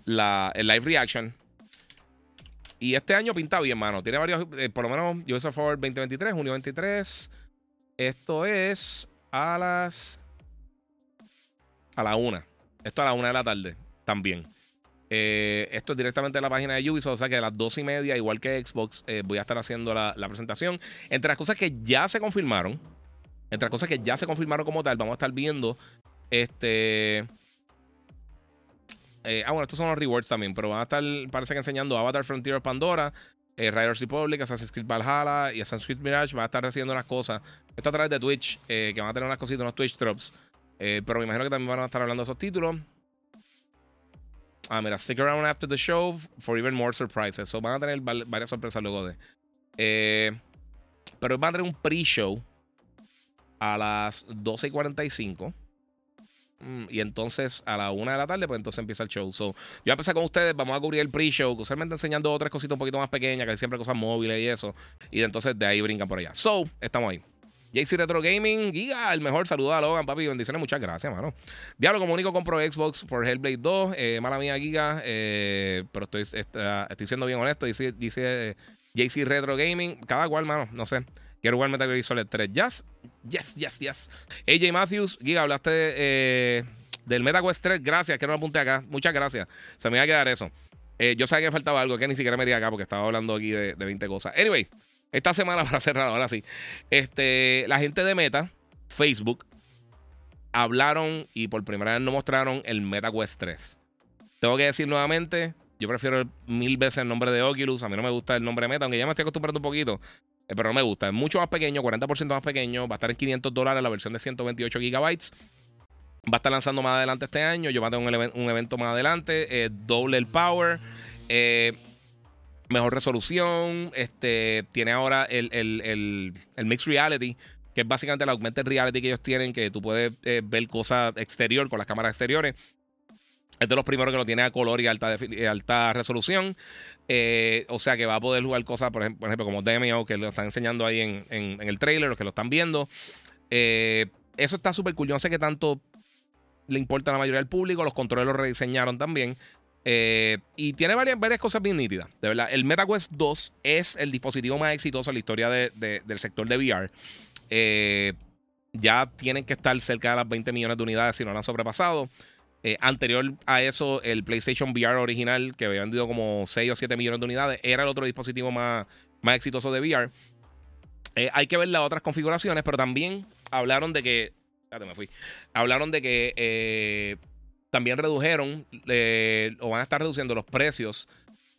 la el live reaction. Y este año pinta bien, mano. Tiene varios, eh, por lo menos Ubisoft Forward 2023, junio 23. Esto es a las. A la una. Esto a la una de la tarde también. Eh, esto es directamente de la página de Ubisoft, o sea que a las dos y media, igual que Xbox, eh, voy a estar haciendo la, presentación. Entre las cosas que ya se confirmaron, entre las cosas que ya se confirmaron como tal, vamos a estar viendo este. Eh, ah, bueno, estos son los rewards también, pero van a estar, parece que enseñando Avatar Frontier Pandora, eh, Riders Republic, Assassin's Creed Valhalla y Assassin's Creed Mirage va a estar recibiendo unas cosas. Esto a través de Twitch, eh, que van a tener unas cositas, unos Twitch drops. Eh, pero me imagino que también van a estar hablando de esos títulos. Ah, mira, stick around after the show for even more surprises. So van a tener varias sorpresas luego de. Eh, pero van a tener un pre-show a las 12 y 45. Mm, y entonces a la una de la tarde, pues entonces empieza el show. So, yo voy a empezar con ustedes, vamos a cubrir el pre-show, usualmente enseñando otras cositas un poquito más pequeñas, que siempre cosas móviles y eso. Y entonces de ahí brincan por allá. So, estamos ahí. JC Retro Gaming, Giga, el mejor saludo a Logan, papi, bendiciones, muchas gracias, mano. Diablo, como único compro Xbox por Hellblade 2, eh, mala mía, Giga, eh, pero estoy, estoy siendo bien honesto, dice, dice JC Retro Gaming, cada cual, mano, no sé. Quiero jugar Metal Gear Solid 3. Yes, yes, yes, yes. AJ Matthews, Giga, hablaste eh, del MetaQuest 3. Gracias, que no lo apunte acá. Muchas gracias. Se me iba a quedar eso. Eh, yo sabía que faltaba algo que ni siquiera me iría acá porque estaba hablando aquí de, 20 cosas. Anyway, esta semana para cerrar, ahora sí. Este, la gente de Meta, Facebook, hablaron y por primera vez nos mostraron el MetaQuest 3. Tengo que decir nuevamente, yo prefiero mil veces el nombre de Oculus. A mí no me gusta el nombre Meta, aunque ya me estoy acostumbrando un poquito. Eh, pero no me gusta. Es mucho más pequeño, 40% más pequeño. Va a estar en 500 dólares la versión de 128 gigabytes. Va a estar lanzando más adelante este año. Yo voy a tener un, evento más adelante. Eh, doble el power. Eh, mejor resolución. Este, tiene ahora el, el, Mixed Reality. Que es básicamente el augmented reality que ellos tienen. Que tú puedes ver cosas exterior con las cámaras exteriores. Es de los primeros que lo tiene a color y alta, alta resolución. Eh, o sea que va a poder jugar cosas, por ejemplo, como Demio, que lo están enseñando ahí en, el trailer, los que lo están viendo. Eh, eso está súper cool. No sé qué tanto le importa a la mayoría del público. Los controles los rediseñaron también. Eh, y tiene varias, varias cosas bien nítidas. De verdad, el MetaQuest 2 es el dispositivo más exitoso en la historia del sector de VR. ya tienen que estar cerca de las 20 millones de unidades si no lo han sobrepasado. Eh, anterior a eso, el PlayStation VR original, que había vendido como 6 o 7 millones de unidades, era el otro dispositivo más, más exitoso de VR. Eh, hay que ver las otras configuraciones, pero también hablaron de que. Espérate, me fui. Hablaron de que eh, también redujeron o van a estar reduciendo los precios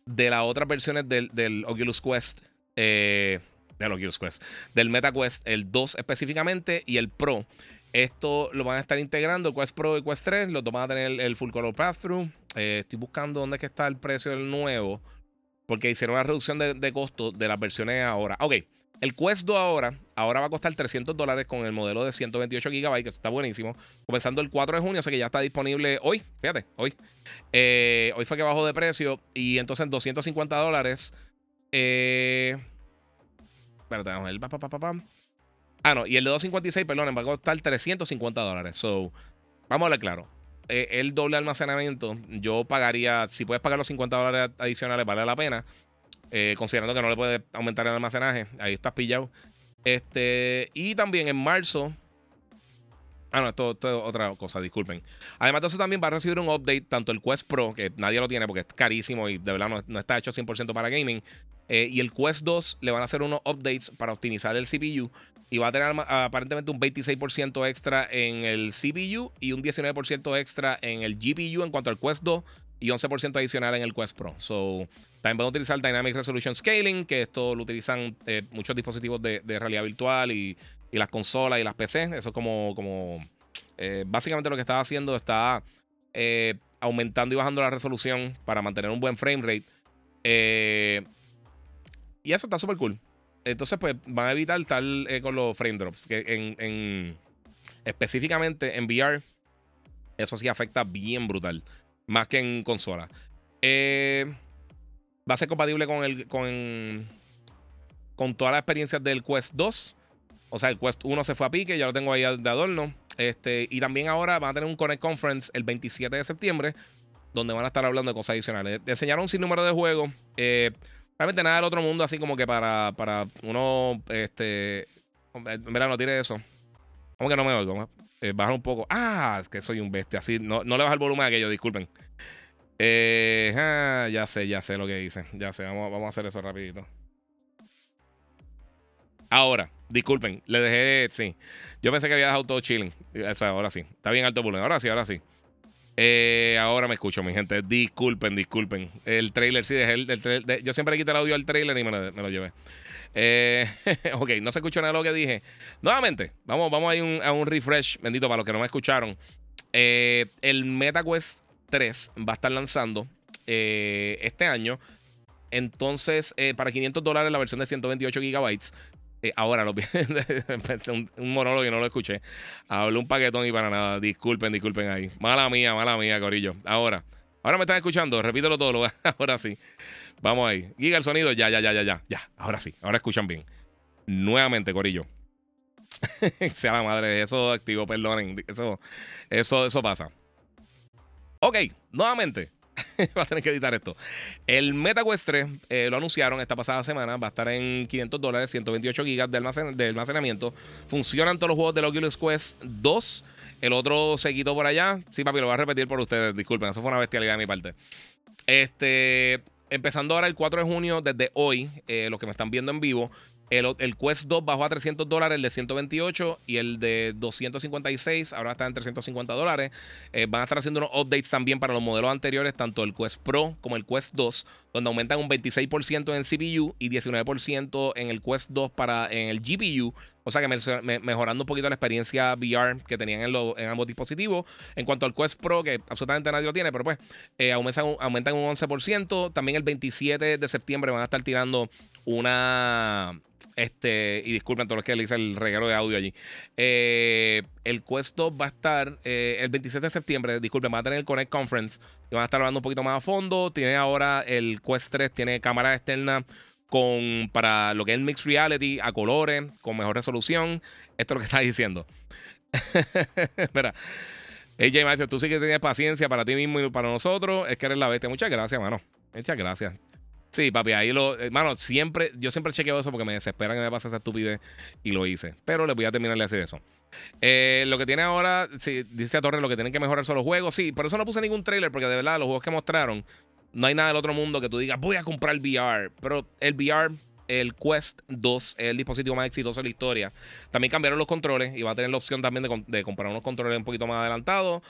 de las otras versiones del, del Oculus Quest. del Oculus Quest. Del MetaQuest, el 2 específicamente y el Pro. Esto lo van a estar integrando Quest Pro y Quest 3. Los dos van a tener el, full color pass-through. Eh, estoy buscando dónde es que está el precio del nuevo. Porque hicieron una reducción de, costo de las versiones ahora. Ok. El Quest 2 ahora, ahora va a costar 300 dólares con el modelo de 128 GB, que está buenísimo. Comenzando el 4 de junio, o sea que ya está disponible hoy, fíjate, hoy. Eh, hoy fue que bajó de precio y entonces 250 dólares. Eh, espérate, vamos a ver. Pa, pa, pa, ah, no, y el de 256, perdón, va a costar 350 dólares. So, vamos a hablar claro. Eh, el doble almacenamiento, yo pagaría, si puedes pagar los 50 dólares adicionales, vale la pena. Eh, considerando que no le puede aumentar el almacenaje. Ahí estás pillado. Este, y también en marzo. Ah, no, esto, es otra cosa, disculpen. Además de eso, también va a recibir un update, tanto el Quest Pro, que nadie lo tiene porque es carísimo y de verdad no, está hecho 100% para gaming. Eh, y el Quest 2 le van a hacer unos updates para optimizar el CPU. Y va a tener aparentemente un 26% extra en el CPU y un 19% extra en el GPU en cuanto al Quest 2 y 11% adicional en el Quest Pro. So, también pueden utilizar Dynamic Resolution Scaling, que esto lo utilizan eh, muchos dispositivos de, realidad virtual y, las consolas y las PC. Eso es como, como eh, básicamente lo que está haciendo está eh, aumentando y bajando la resolución para mantener un buen frame rate. y eso está súper cool. Entonces, pues van a evitar estar con los frame drops. Que en, específicamente en VR, eso sí afecta bien brutal más que en consola. Eh, va a ser compatible con el con, con todas las experiencias del Quest 2. O sea, el Quest 1 se fue a pique, ya lo tengo ahí de adorno. Este, y también ahora van a tener un Connect Conference el 27 de septiembre, donde van a estar hablando de cosas adicionales. Enseñaron un sinnúmero de juegos. Eh, realmente nada del otro mundo, así como que para, para uno. Este. Mira, no tiene eso. ¿Cómo que no me oigo? Eh, bajar un poco. Ah, que soy un bestia. Así, no, no le baja el volumen a aquello, disculpen. Eh, ah, ya sé, ya sé lo que hice. Ya sé, vamos, vamos a hacer eso rapidito. Ahora, disculpen, le dejé, sí. Yo pensé que había dejado todo chilling. ahora sí. Está bien alto volumen. Ahora sí, ahora sí. Eh, ahora me escucho, mi gente. Disculpen, disculpen. El trailer, sí, dejé el, yo siempre le quité el audio al trailer y me lo, llevé. Eh, ok, no se escuchó nada de lo que dije. Nuevamente, vamos, vamos a un refresh, bendito, para los que no me escucharon. Eh, el MetaQuest 3 va a estar lanzando eh, este año. Entonces, para 500 dólares la versión de 128 gigabytes. Ahora, lo, un, un monólogo y no lo escuché. Hablé un paquetón y para nada. Disculpen, disculpen ahí. Mala mía, mala mía, Corillo. Ahora, ahora me están escuchando. Repítelo todo. Ahora sí. Vamos ahí. Giga el sonido. Ya, ya, ya, ya, ya. Ya. Ahora sí. Ahora escuchan bien. Nuevamente, Corillo. sea la madre. Eso activo, perdonen. Eso, eso, eso pasa. Ok, nuevamente. va a tener que editar esto. El MetaQuest 3 eh, lo anunciaron esta pasada semana. Va a estar en 500 dólares, 128 gigas de, almacenamiento. Funcionan todos los juegos del Oculus Quest 2. El otro se quitó por allá. Sí, papi, lo voy a repetir por ustedes. Disculpen, eso fue una bestialidad de mi parte. Este empezando ahora el 4 de junio, desde hoy, eh, los que me están viendo en vivo, el, el, Quest 2 bajó a 300 dólares, el de 128 y el de 256 ahora está en 350 dólares. Eh, van a estar haciendo unos updates también para los modelos anteriores, tanto el Quest Pro como el Quest 2, donde aumentan un 26% en el CPU y 19% en el Quest 2 para en el GPU. O sea que mejorando un poquito la experiencia VR que tenían en, ambos dispositivos. En cuanto al Quest Pro, que absolutamente nadie lo tiene, pero pues eh, aumentan, un 11%. También el 27 de septiembre van a estar tirando una este, y disculpen todos los que le hice el regalo de audio allí. Eh, el Quest va a estar eh, el 27 de septiembre. Disculpen, va a tener el Connect Conference. Y van a estar hablando un poquito más a fondo. Tiene ahora el Quest 3, tiene cámara externa con para lo que es el Mixed Reality a colores, con mejor resolución. Esto es lo que está diciendo. Espera. AJ Matthews, tú sí que tienes paciencia para ti mismo y para nosotros. Es que eres la bestia. Muchas gracias, mano. Muchas gracias. Sí, papi, ahí lo. Eh, siempre. Yo siempre chequeo eso porque me desespera que me pase esa estupidez y lo hice. Pero les voy a terminar de hacer eso. Eh, lo que tiene ahora, dice a Torres, lo que tienen que mejorar son los juegos. Sí, por eso no puse ningún trailer porque de verdad los juegos que mostraron, no hay nada del otro mundo que tú digas, voy a comprar el VR. Pero el VR, el Quest 2, es el dispositivo más exitoso de la historia. También cambiaron los controles y va a tener la opción también de, comprar unos controles un poquito más adelantados.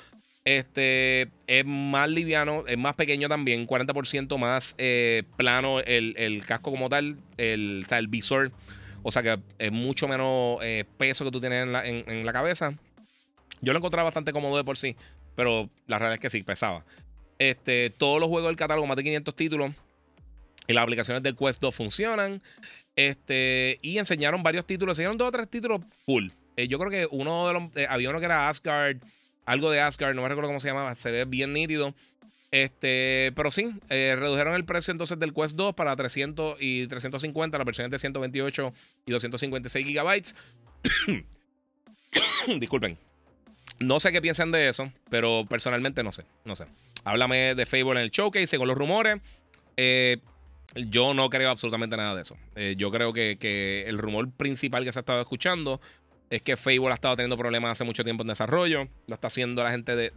Este es más liviano, es más pequeño también, 40% más eh, plano el, casco como tal, el, el visor. O sea que es mucho menos eh, peso que tú tienes en la, cabeza. Yo lo encontraba bastante cómodo de por sí, pero la realidad es que sí, pesaba. Este, todos los juegos del catálogo, más de 500 títulos, y las aplicaciones del Quest 2 funcionan. Este, y enseñaron varios títulos, enseñaron dos o tres títulos cool. Eh, yo creo que uno de los. Eh, había uno que era Asgard, algo de Asgard, no me recuerdo cómo se llamaba, se ve bien nítido. Este, pero sí, eh, redujeron el precio entonces del Quest 2 para 300 y 350, las versiones de 128 y 256 gigabytes. Disculpen. No sé qué piensan de eso, pero personalmente no sé, no sé. Háblame de Fable en el showcase, según los rumores. yo no creo absolutamente nada de eso. yo creo que, que, el rumor principal que se ha estado escuchando es que Fable ha estado teniendo problemas hace mucho tiempo en desarrollo. Lo está haciendo la gente de,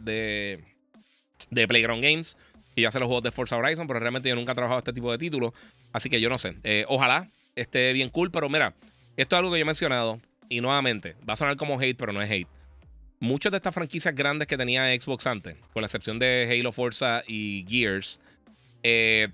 de, Playground Games. Y hace los juegos de Forza Horizon, pero realmente yo nunca he trabajado este tipo de títulos. Así que yo no sé. Eh, ojalá esté bien cool, pero mira, esto es algo que yo he mencionado. Y nuevamente, va a sonar como hate, pero no es hate. Muchas de estas franquicias grandes que tenía Xbox antes, con la excepción de Halo, Forza y Gears, eh,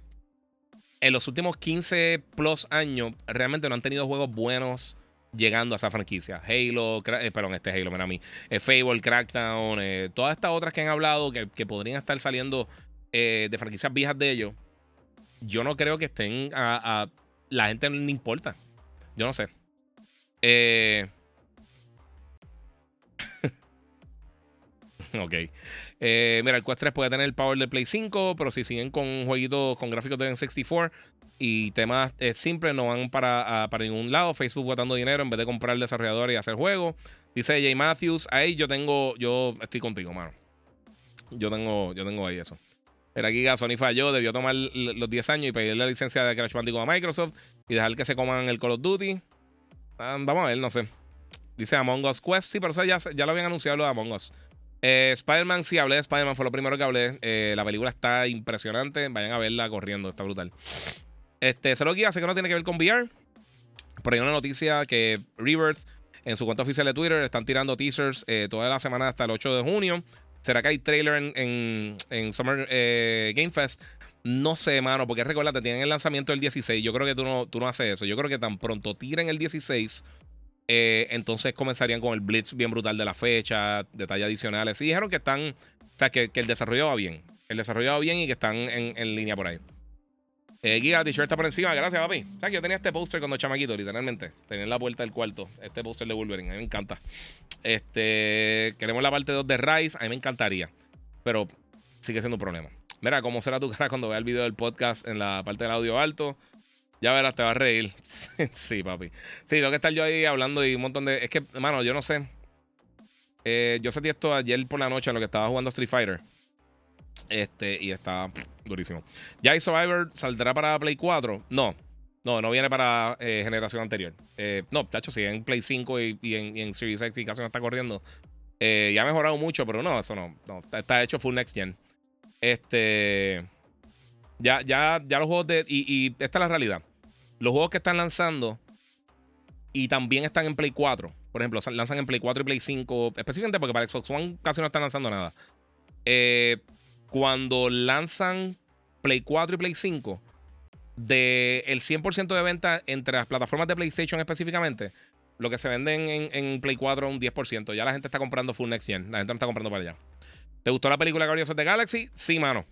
en los últimos 15 plus años realmente no han tenido juegos buenos llegando a esa franquicia. Halo, eh, perdón, este Halo, mira a mí. Eh, Fable, Crackdown, eh, todas estas otras que han hablado que, podrían estar saliendo de franquicias viejas de ellos. Yo no creo que estén a, la gente no le importa. Yo no sé. ok. mira, el Quest 3 puede tener el power del Play 5, pero si siguen con jueguitos con gráficos de N64, y temas eh, simples no van para, para ningún lado. Facebook botando dinero en vez de comprar desarrollador y hacer juegos. Dice Jay Matthews, ahí yo tengo, yo estoy contigo, mano. Yo tengo, yo tengo ahí eso. Pero aquí Sony falló, debió tomar los 10 años y pedir la licencia de Crash Bandicoot a Microsoft y dejar que se coman el Call of Duty. Ah, vamos a ver, no sé. Dice Among Us Quest, sí, pero eso ya, ya lo habían anunciado lo de Among Us. Eh, Spider-Man, sí, hablé de Spider-Man, fue lo primero que hablé. Eh, la película está impresionante. Vayan a verla corriendo, está brutal. Este, se lo guía, sé que no tiene que ver con VR. Por ahí una noticia que Rebirth en su cuenta oficial de Twitter están tirando teasers eh, toda la semana hasta el 8 de junio. ¿Será que hay trailer en, Summer eh, Game Fest? No sé, mano, porque recuerda, te tienen el lanzamiento el 16. Yo creo que tú no, tú no haces eso. Yo creo que tan pronto tiren el 16, eh, entonces comenzarían con el blitz bien brutal de la fecha, detalles adicionales. Y dijeron que están, o sea, que, el desarrollo va bien. El desarrollo va bien y que están en línea por ahí. Eh, t-shirt está por encima. Gracias, papi. ¿Sabes que yo tenía este póster cuando chamaquito, literalmente? Tenía en la puerta del cuarto. Este póster de Wolverine. A mí me encanta. Este. Queremos la parte 2 de Rise. A mí me encantaría. Pero sigue siendo un problema. Mira, ¿cómo será tu cara cuando veas el video del podcast en la parte del audio alto? Ya verás, te va a reír. sí, papi. Sí, tengo que estar yo ahí hablando y un montón de. Es que, mano, yo no sé. Eh, yo sentí esto ayer por la noche en lo que estaba jugando Street Fighter. Este, y está durísimo. ¿Ya Survivor saldrá para Play 4? No. No, no viene para eh, generación anterior. Eh, no, de sí, en Play 5 y, en, Series X y casi no está corriendo. Eh, ya ha mejorado mucho, pero no, eso no. no está, hecho full next gen. Este. Ya, ya, ya los juegos de. Y, y, esta es la realidad. Los juegos que están lanzando y también están en Play 4. Por ejemplo, lanzan en Play 4 y Play 5. Específicamente porque para Xbox One casi no están lanzando nada. Eh, cuando lanzan Play 4 y Play 5, del el 100% de venta entre las plataformas de PlayStation específicamente, lo que se venden en, Play 4 es un 10%. Ya la gente está comprando Full Next Gen. La gente no está comprando para allá. ¿Te gustó la película Guardians of the Galaxy? Sí, mano.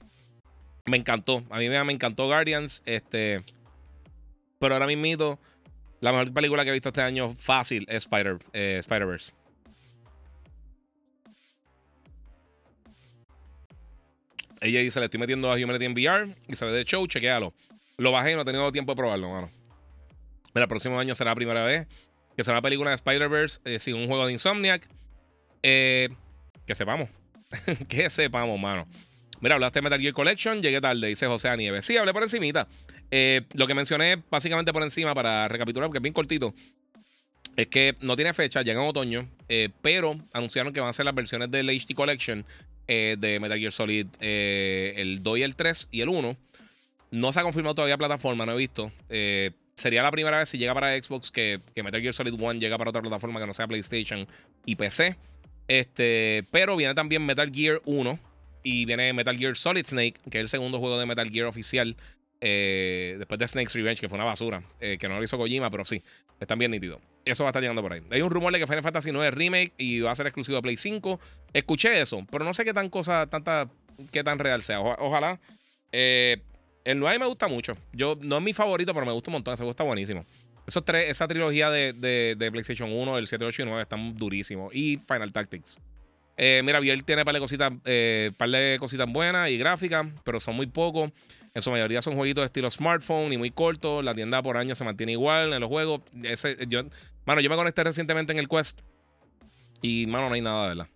Me encantó. A mí me, encantó Guardians. Este. Pero ahora mismo, la mejor película que he visto este año fácil es Spider, eh, Spider-Verse. Ella dice, le estoy metiendo a Humanity en VR y se ve de show, chequéalo. Lo bajé no he tenido tiempo de probarlo, mano. Mira, el próximo año será la primera vez que será una película de Spider-Verse eh, sin un juego de Insomniac. Eh, que sepamos. que sepamos, mano. Mira, hablaste de Metal Gear Collection, llegué tarde, dice José Nieves. Sí, hablé por encimita. Eh, lo que mencioné básicamente por encima para recapitular, porque es bien cortito, es que no tiene fecha, llega en otoño, pero anunciaron que van a ser las versiones del HD Collection eh, de Metal Gear Solid, eh, el 2 y el 3 y el 1. No se ha confirmado todavía plataforma, no he visto. Eh, sería la primera vez si llega para Xbox que, Metal Gear Solid 1 llega para otra plataforma que no sea PlayStation y PC. Este, pero viene también Metal Gear 1 y viene Metal Gear Solid Snake, que es el segundo juego de Metal Gear oficial. Después de Snake's Revenge, que fue una basura, que no lo hizo Kojima, pero sí, están bien nítidos. Eso va a estar llegando por ahí. Hay un rumor de que Final Fantasy 9 es remake y va a ser exclusivo de Play 5. Escuché eso, pero no sé qué tan cosa, tanta, qué tan real sea. ojalá. Eh, el 9 me gusta mucho. Yo, no es mi favorito, pero me gusta un montón. Ese gusta buenísimo. Esos tres, esa trilogía de, de, PlayStation 1, el 7, 8 y 9 están durísimos. Y Final Tactics. Eh, mira, Biel tiene par de cositas, eh, par de cositas buenas y gráficas, pero son muy pocos. En su mayoría son jueguitos de estilo smartphone y muy cortos. La tienda por año se mantiene igual en los juegos. Ese, yo, mano, yo me conecté recientemente en el Quest. Y, mano, no hay nada, ¿verdad?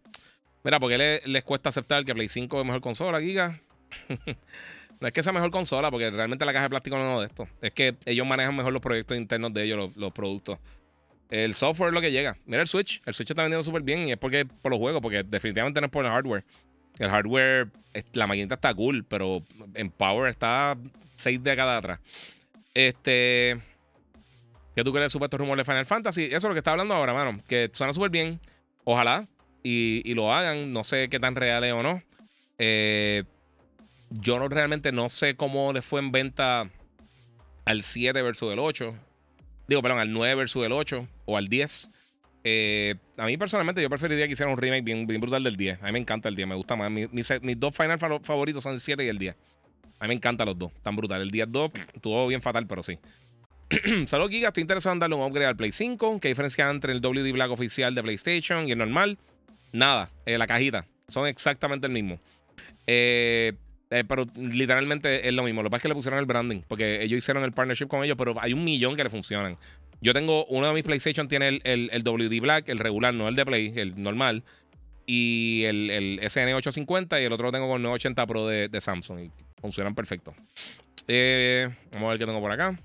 Mira, porque les, les cuesta aceptar que Play 5 es mejor consola, Giga. no es que sea mejor consola, porque realmente la caja de plástico no es de esto. Es que ellos manejan mejor los proyectos internos de ellos, los, productos. El software es lo que llega. Mira el Switch. El Switch está vendiendo súper bien y es porque por los juegos, porque definitivamente no es por el hardware. El hardware, la maquinita está cool, pero en Power está 6 décadas atrás. Este. ¿Qué tú crees del supuesto rumor de Final Fantasy? Eso es lo que está hablando ahora, mano. Que suena súper bien. Ojalá. Y, lo hagan. No sé qué tan real es o no. Eh, yo no, realmente no sé cómo le fue en venta al 7 versus el 8. Digo, perdón, al 9 versus el 8 o al 10. Eh, a mí personalmente yo preferiría que hicieran un remake bien, brutal del 10. A mí me encanta el 10, me gusta más. Mis, dos final favoritos son el 7 y el 10. A mí me encantan los dos, tan brutal. El 10 2 estuvo bien fatal, pero sí. Salud, Giga. Estoy interesado en darle un upgrade al Play 5. ¿Qué diferencia entre el WD Black oficial de PlayStation y el normal? Nada, eh, la cajita. Son exactamente el mismo. Eh, pero literalmente es lo mismo. Lo que pasa es que le pusieron el branding. Porque ellos hicieron el partnership con ellos, pero hay un millón que le funcionan. Yo tengo, uno de mis PlayStation tiene el, el, WD Black, el regular, no el de Play, el normal. Y el, el SN850 y el otro lo tengo con el 980 Pro de, de Samsung. Y funcionan perfecto. Eh, vamos a ver qué tengo por acá.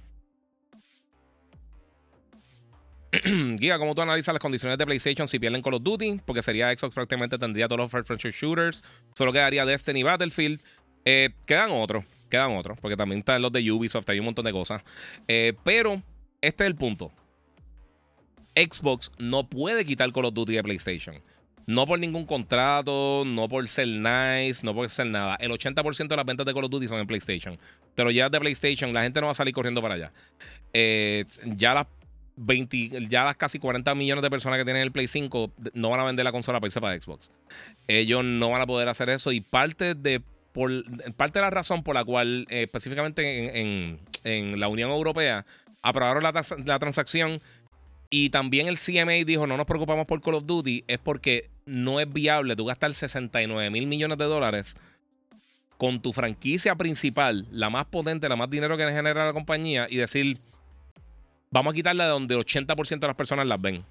Giga, ¿cómo tú analizas las condiciones de PlayStation si pierden Call of Duty? Porque sería Xbox prácticamente tendría todos los first person shooters. Solo quedaría Destiny Battlefield. Eh, quedan otros, quedan otros, porque también están los de Ubisoft, hay un montón de cosas. Eh, pero este es el punto. Xbox no puede quitar Call of Duty de PlayStation. No por ningún contrato, no por ser nice, no por ser nada. El 80% de las ventas de Call of Duty son en PlayStation. Pero ya de PlayStation, la gente no va a salir corriendo para allá. Eh, ya las 20, ya las casi 40 millones de personas que tienen el Play 5 no van a vender la consola para irse para Xbox. Ellos no van a poder hacer eso. Y parte de, parte de la razón por la cual, eh, específicamente en, en la Unión Europea, aprobaron la, transacción y también el CMA dijo, no nos preocupamos por Call of Duty, es porque no es viable tú gastar 69 mil millones de dólares con tu franquicia principal, la más potente, la más dinero que genera la compañía, y decir, vamos a quitarla de donde 80% de las personas las ven.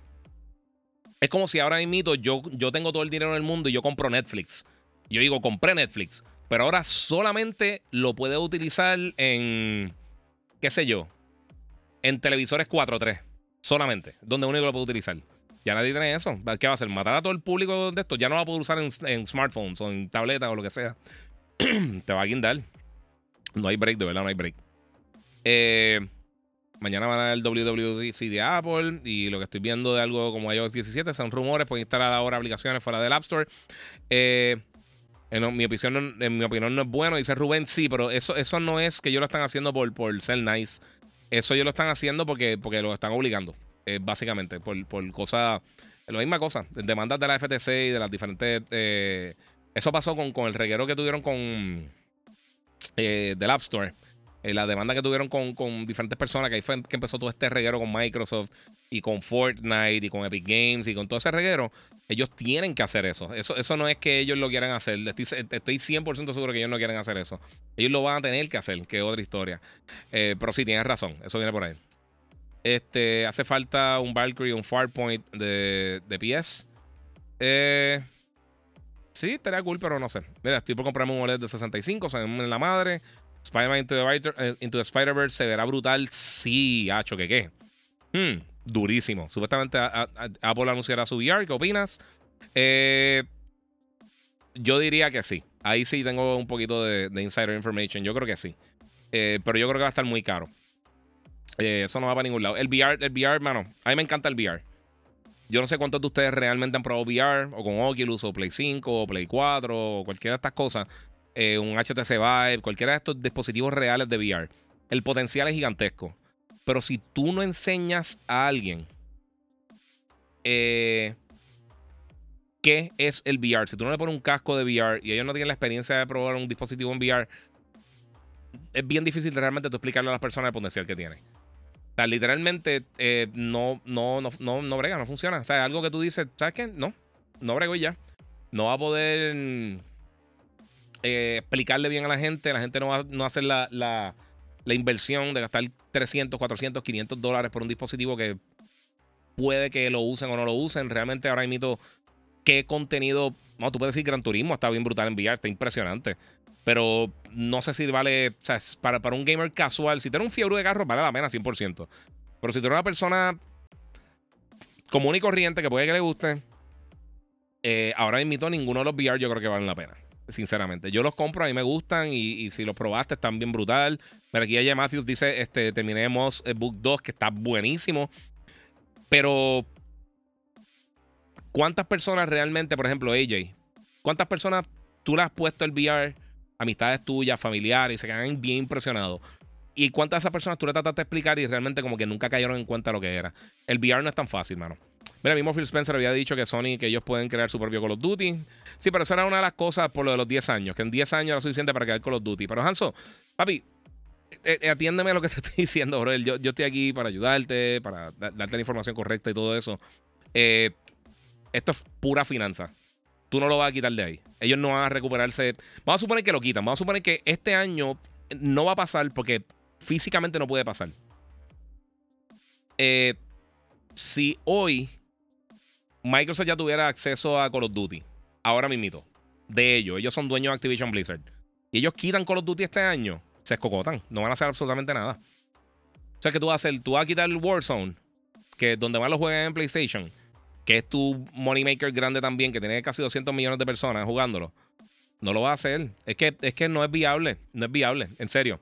Es como si ahora mismo yo, yo tengo todo el dinero en el mundo y yo compro Netflix. Yo digo, compré Netflix, pero ahora solamente lo puedo utilizar en, qué sé yo, en televisores 4.3 solamente, donde único lo puede utilizar. Ya nadie tiene eso. ¿Qué va a hacer? ¿Matar a todo el público de esto? Ya no va a poder usar en, smartphones o en tabletas o lo que sea. Te va a guindar. No hay break, de verdad, no hay break. Eh, mañana van a dar el WWDC de Apple y lo que estoy viendo de algo como iOS 17 son rumores, pueden instalar ahora aplicaciones fuera del App Store. Eh, en mi, opinión, en mi opinión no es bueno, dice Rubén, sí, pero eso, eso no es que ellos lo están haciendo por, por ser nice. Eso ellos lo están haciendo porque, porque lo están obligando, eh, básicamente, por, por cosas, la misma cosa, demandas de la FTC y de las diferentes... Eh, eso pasó con, con, el reguero que tuvieron con... Eh, del App Store. Eh, la demanda que tuvieron con, con, diferentes personas, que ahí fue que empezó todo este reguero con Microsoft y con Fortnite y con Epic Games y con todo ese reguero, ellos tienen que hacer eso. Eso, eso no es que ellos lo quieran hacer. Estoy, estoy 100% seguro que ellos no quieren hacer eso. Ellos lo van a tener que hacer, que es otra historia. Eh, pero sí, tienes razón. Eso viene por ahí. Este, hace falta un Valkyrie, un Farpoint de, de PS. Eh, sí, estaría cool, pero no sé. Mira, estoy por comprarme un OLED de 65, o sea, en la madre. Spider-Man Into the, Spider-Verse se verá brutal. Sí, hacho, que qué. Hmm, durísimo. Supuestamente Apple anunciará su VR. ¿Qué opinas? Eh, yo diría que sí. Ahí sí tengo un poquito de, insider information. Yo creo que sí. Eh, pero yo creo que va a estar muy caro. Eh, eso no va para ningún lado. El VR, el VR, mano, a mí me encanta el VR. Yo no sé cuántos de ustedes realmente han probado VR, o con Oculus, o Play 5, o Play 4, o cualquiera de estas cosas. Eh, un HTC Vive, cualquiera de estos dispositivos reales de VR. El potencial es gigantesco. Pero si tú no enseñas a alguien eh, qué es el VR. Si tú no le pones un casco de VR y ellos no tienen la experiencia de probar un dispositivo en VR, es bien difícil realmente tú explicarle a las personas el potencial que tiene. O sea, literalmente eh, no, no, no, no, no brega, no funciona. O sea, algo que tú dices, ¿sabes qué? No, no brego y ya. No va a poder eh, explicarle bien a la gente. La gente no va, no hacer la, la, la, inversión de gastar 300, 400, 500 dólares por un dispositivo que puede que lo usen o no lo usen. Realmente ahora mismo, qué contenido. No, tú puedes decir Gran Turismo está bien brutal en VR, está impresionante. Pero no sé si vale. O sea, para, para un gamer casual, si tienes un fiebre de carro, vale la pena 100%. Pero si tú eres una persona común y corriente que puede que le guste, eh, ahora mismo ninguno de los VR yo creo que valen la pena. Sinceramente, yo los compro, a mí me gustan y, si los probaste están bien brutal. Pero aquí ella Matthews dice: este, Terminemos el Book 2, que está buenísimo. Pero, ¿cuántas personas realmente, por ejemplo, AJ, cuántas personas tú le has puesto el VR amistades tuyas, familiares, y se quedan bien impresionados. ¿Y cuántas de esas personas tú le trataste de explicar y realmente como que nunca cayeron en cuenta lo que era? El VR no es tan fácil, mano. Mira, mismo Phil Spencer había dicho que Sony, que ellos pueden crear su propio Call of Duty. Sí, pero eso era una de las cosas por lo de los 10 años, que en 10 años era suficiente para crear Call of Duty. Pero Hanso, papi, eh, eh, atiéndeme a lo que te estoy diciendo, bro. Yo, yo estoy aquí para ayudarte, para darte la información correcta y todo eso. Eh, esto es pura finanza tú no lo vas a quitar de ahí. Ellos no van a recuperarse. Vamos a suponer que lo quitan. Vamos a suponer que este año no va a pasar porque físicamente no puede pasar. Si hoy Microsoft ya tuviera acceso a Call of Duty, ahora mismo, de ellos, ellos son dueños de Activision Blizzard, y ellos quitan Call of Duty este año, se escocotan, no van a hacer absolutamente nada. O sea, que tú vas a hacer, tú vas a quitar el Warzone, que es donde más lo juegan en PlayStation, que es tu moneymaker grande también, que tiene casi 200 millones de personas jugándolo, no lo va a hacer. Es que, es que no es viable, no es viable, en serio.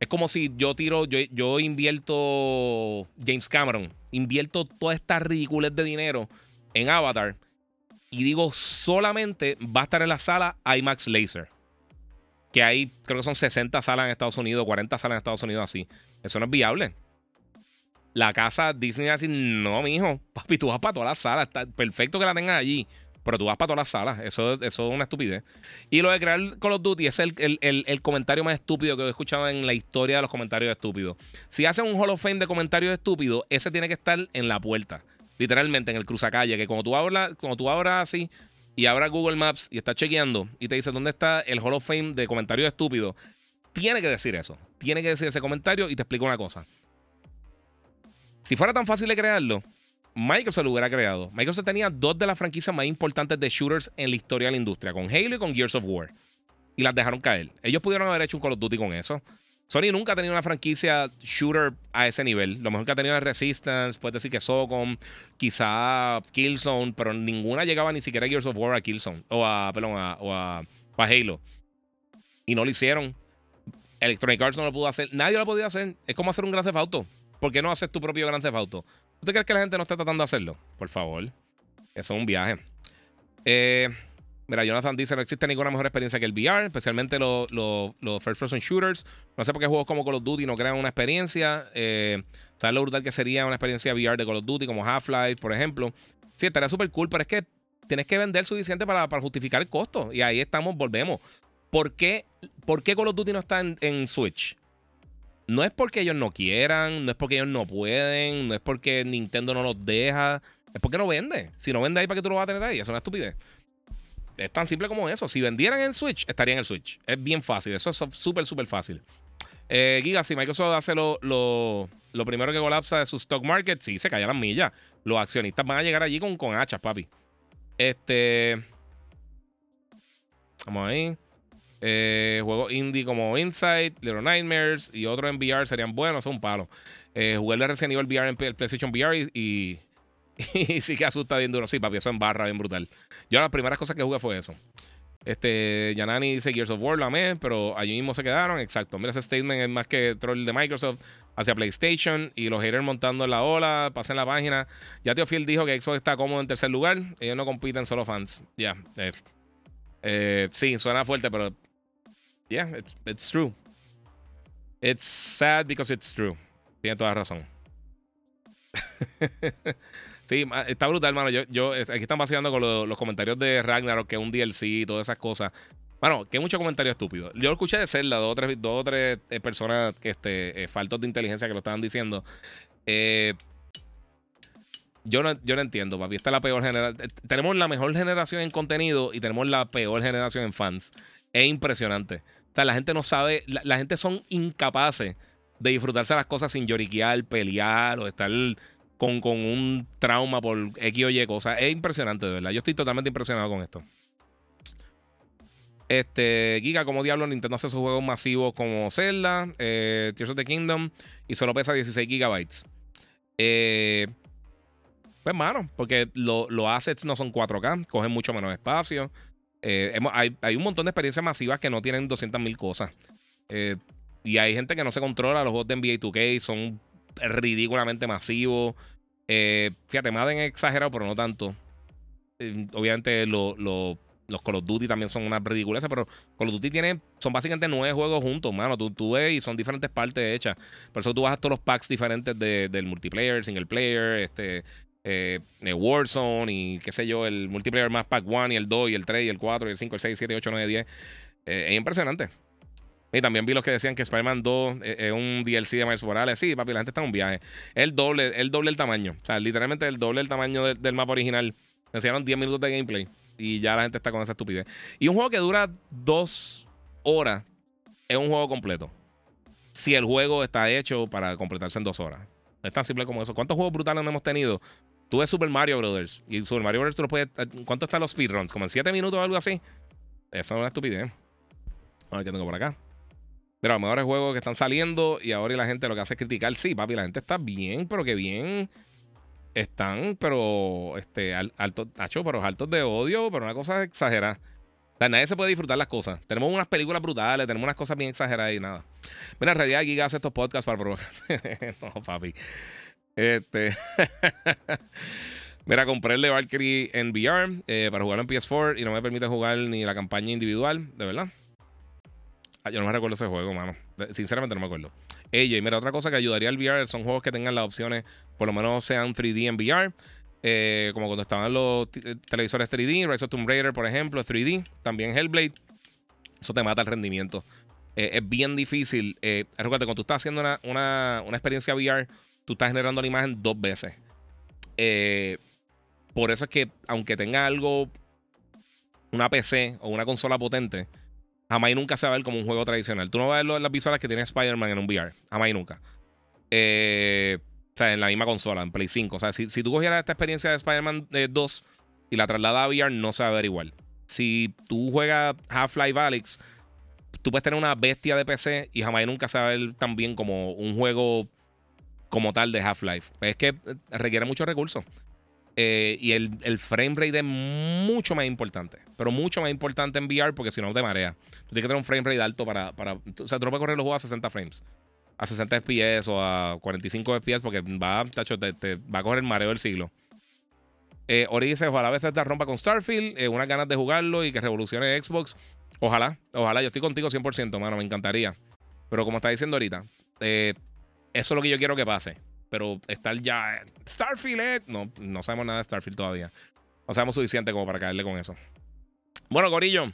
Es como si yo tiro, yo, invierto James Cameron, invierto toda esta ridiculez de dinero en Avatar y digo solamente va a estar en la sala IMAX Laser. Que hay, creo que son 60 salas en Estados Unidos, 40 salas en Estados Unidos así. Eso no es viable la casa Disney así, no, mijo, papi, tú vas para todas las salas, está perfecto que la tengas allí, pero tú vas para todas las salas, eso, eso es una estupidez. Y lo de crear Call of Duty es el, el, comentario más estúpido que he escuchado en la historia de los comentarios estúpidos. Si hacen un Hall of Fame de comentarios estúpidos, ese tiene que estar en la puerta, literalmente en el cruzacalle, que cuando tú abras, cuando tú abras así y abras Google Maps y estás chequeando y te dice dónde está el Hall of Fame de comentarios estúpidos, tiene que decir eso, tiene que decir ese comentario y te explico una cosa. Si fuera tan fácil de crearlo, Microsoft lo hubiera creado. Microsoft tenía dos de las franquicias más importantes de shooters en la historia de la industria, con Halo y con Gears of War. Y las dejaron caer. Ellos pudieron haber hecho un Call of Duty con eso. Sony nunca ha tenido una franquicia shooter a ese nivel. Lo mejor que ha tenido es Resistance, puedes decir que Socom, quizá Killzone, pero ninguna llegaba ni siquiera a Gears of War a Killzone, o a, o a, Halo. Y no lo hicieron. Electronic Arts no lo pudo hacer. Nadie lo podía hacer. Es como hacer un Grand Theft. ¿Por qué no haces tu propio Grand Theft? ¿Tú crees que la gente no está tratando de hacerlo? Por favor. Eso es un viaje. Eh, mira, Jonathan dice: No existe ninguna mejor experiencia que el VR, especialmente los, first person shooters. No sé por qué juegos como Call of Duty no crean una experiencia. Eh, ¿Sabes lo brutal que sería una experiencia VR de Call of Duty como Half-Life, por ejemplo? Sí, estaría súper cool, pero es que tienes que vender suficiente para, justificar el costo. Y ahí estamos, volvemos. ¿Por qué, por qué Call of Duty no está en Switch? No es porque ellos no quieran, no es porque ellos no pueden, no es porque Nintendo no los deja, es porque no vende. Si no vende ahí, ¿para qué tú lo vas a tener ahí? Es una estupidez. Es tan simple como eso. Si vendieran en Switch, estaría en el Switch. Es bien fácil. Eso es súper, súper fácil. Eh, Giga, si Microsoft hace lo, lo, primero que colapsa de su stock market, sí, se cae las millas. Los accionistas van a llegar allí con, con hachas, papi. Este. Vamos ahí. Eh, juegos indie como Insight, Little Nightmares y otros en VR serían buenos, son un palo. Eh, jugué el recién nivel VR en el PlayStation VR y, sí que asusta bien duro. Sí, papi, eso en barra, bien brutal. Yo las primeras cosas que jugué fue eso. Este, Yanani dice Gears of War, la me, pero allí mismo se quedaron. Exacto. Mira, ese statement es más que troll de Microsoft hacia PlayStation y los haters montando en la ola. Pasen la página. Ya Phil dijo que Xbox está cómodo en tercer lugar. Ellos no compiten solo fans. Ya. Eh, sí, suena fuerte, pero yeah, it's, it's true. It's sad because it's true. Tiene toda razón. Sí, está brutal, hermano. Yo, yo, aquí están vaciando con los comentarios de Ragnarok, que es un DLC y todas esas cosas. Bueno, que mucho comentario estúpido. Yo escuché de Zelda, dos o tres, dos tres eh, personas que este, eh, faltos de inteligencia que lo estaban diciendo. Eh, yo no, yo no entiendo, papi. Esta es la peor generación. Tenemos la mejor generación en contenido y tenemos la peor generación en fans. Es impresionante. O sea, la gente no sabe, la, gente son incapaces de disfrutarse las cosas sin lloriquear, pelear o estar con, con un trauma por X o Y cosas. Es impresionante, de verdad. Yo estoy totalmente impresionado con esto. Este, Giga, como diablo, Nintendo hace sus juegos masivos como Zelda, eh, Tears of the Kingdom y solo pesa 16 gigabytes. Eh, pues, mano, porque los assets no son 4K, cogen mucho menos espacio. Eh, hay, un montón de experiencias masivas que no tienen 200.000 cosas. Eh, y hay gente que no se controla. Los juegos de NBA 2K son ridículamente masivos. fíjate, Madden es exagerado, pero no tanto. obviamente, lo, los Call of Duty también son una ridiculez, pero Call of Duty tiene, son básicamente nueve juegos juntos, mano. Tú, tú ves y son diferentes partes hechas. Por eso tú a todos los packs diferentes del multiplayer, single player, este, eh, Warzone y qué sé yo, el multiplayer más pack 1 y el 2 y el 3 y el 4 y el 5, el 6, 7, 8, 9, 10. es impresionante. Y también vi los que decían que Spider-Man 2 eh, es un DLC de Miles Morales. Sí, papi, la gente está en un viaje. El doble, el doble el tamaño. O sea, literalmente el doble el tamaño del mapa original. Me enseñaron 10 minutos de gameplay y ya la gente está con esa estupidez. Y un juego que dura dos horas es un juego completo. Si el juego está hecho para completarse en dos horas. Es tan simple como eso. ¿Cuántos juegos brutales no hemos tenido? Tú ves Super Mario Brothers. Y Super Mario Brothers tú lo puedes. ¿Cuánto están los speedruns? ¿Como en siete minutos o algo así? Eso es una estupidez. A ver qué tengo por acá. Pero a lo mejor hay juegos que están saliendo y ahora la gente lo que hace es criticar. Sí, papi, la gente está bien, pero que bien están, pero este, altos, pero altos de odio, pero una cosa exagerada. Nadie se puede disfrutar las cosas. Tenemos unas películas brutales, tenemos unas cosas bien exageradas y nada. Mira, en realidad Giga hace estos podcasts para probar. no, papi. Este. Mira, compré el de Valkyrie en VR eh, para jugar en PS4 y no me permite jugar ni la campaña individual, de verdad. Ah, yo no me recuerdo ese juego, mano. Sinceramente no me acuerdo. Ella, y mira, otra cosa que ayudaría al VR son juegos que tengan las opciones, por lo menos sean 3D en VR. Eh, como cuando estaban los eh, televisores 3D, Rise of Tomb Raider, por ejemplo, 3D. También Hellblade. Eso te mata el rendimiento. Eh, es bien difícil. recuerda, cuando tú estás haciendo una, experiencia VR, tú estás generando la imagen dos veces. por eso es que, aunque tenga algo, una PC o una consola potente, jamás y nunca se va a ver como un juego tradicional. Tú no vas a ver las visuales que tiene Spider-Man en un VR. Jamás y nunca. Eh, o sea, en la misma consola, en Play 5. O sea, si, tú cogieras esta experiencia de Spider-Man 2 eh, y la trasladas a VR, no se va a ver igual. Si tú juegas Half-Life Alyx, tú puedes tener una bestia de PC y jamás y nunca se va a ver tan bien como un juego como tal de Half-Life. Es que eh, requiere muchos recursos. Eh, y el, el, frame rate es mucho más importante. Pero mucho más importante en VR porque si no te marea. Tú tienes que tener un frame rate alto para. para o sea, tú no puedes correr los juegos a 60 frames. A 60 FPS o a 45 FPS porque va, tacho, te, va a correr el mareo del siglo. Eh, dice: Ojalá a veces te rompa con Starfield. Eh, unas ganas de jugarlo y que revolucione Xbox. Ojalá, ojalá. Yo estoy contigo 100%, mano. Me encantaría. Pero como está diciendo ahorita, eh, eso es lo que yo quiero que pase. Pero estar ya. Starfield, eh, no, no sabemos nada de Starfield todavía. No sabemos suficiente como para caerle con eso. Bueno, Corillo.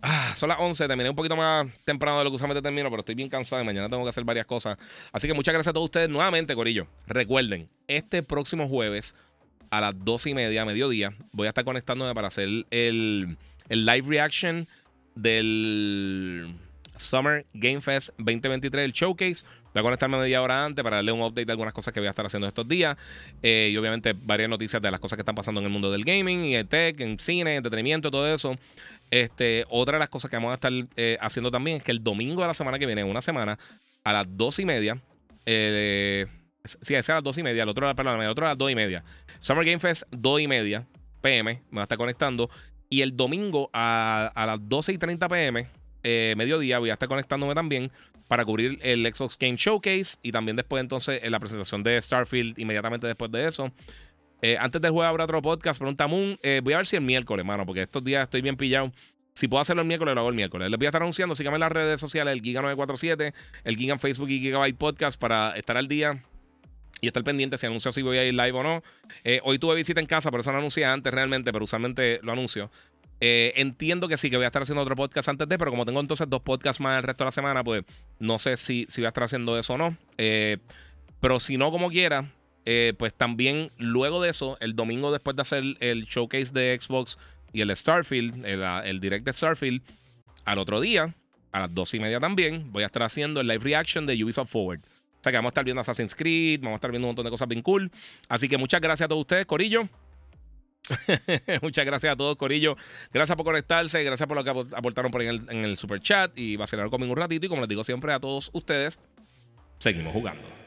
Ah, son las 11. Terminé un poquito más temprano de lo que usualmente termino, pero estoy bien cansado y mañana tengo que hacer varias cosas. Así que muchas gracias a todos ustedes nuevamente, Corillo. Recuerden, este próximo jueves a las 12 y media, mediodía, voy a estar conectándome para hacer el, el live reaction del Summer Game Fest 2023, el showcase. Voy a conectarme media hora antes para darle un update de algunas cosas que voy a estar haciendo estos días. Eh, y obviamente varias noticias de las cosas que están pasando en el mundo del gaming y el tech, en cine, entretenimiento, todo eso. Este, otra de las cosas que vamos a estar eh, haciendo también es que el domingo de la semana que viene, una semana, a las dos y media, eh, sí, es a las dos y media, el otro, perdón, el otro a las dos y media. Summer Game Fest, dos y media pm, me va a estar conectando. Y el domingo a, a las 12 y 30 pm, eh, mediodía, voy a estar conectándome también para cubrir el Xbox Game Showcase y también después entonces en la presentación de Starfield inmediatamente después de eso. Eh, antes del juego habrá otro podcast, pregunta Moon. Eh, voy a ver si el miércoles, mano, porque estos días estoy bien pillado. Si puedo hacerlo el miércoles, lo hago el miércoles. Les voy a estar anunciando, síganme en las redes sociales, el Giga947, el Giga en Facebook y Gigabyte Podcast para estar al día y estar pendiente si anuncio si voy a ir live o no. Eh, hoy tuve visita en casa, por eso no anuncié antes realmente, pero usualmente lo anuncio. Eh, entiendo que sí, que voy a estar haciendo otro podcast antes de, pero como tengo entonces dos podcasts más el resto de la semana, pues no sé si, si voy a estar haciendo eso o no. Eh, pero si no, como quiera, pues también luego de eso, el domingo después de hacer el showcase de Xbox y el Starfield, el, el direct de Starfield, al otro día, a las dos y media también, voy a estar haciendo el live reaction de Ubisoft Forward. O sea que vamos a estar viendo Assassin's Creed, vamos a estar viendo un montón de cosas bien cool. Así que muchas gracias a todos ustedes, Corillo. muchas gracias a todos, Corillo. Gracias por conectarse, gracias por lo que aportaron por ahí en el, super chat y vacilar conmigo un ratito. Y como les digo siempre a todos ustedes, seguimos jugando.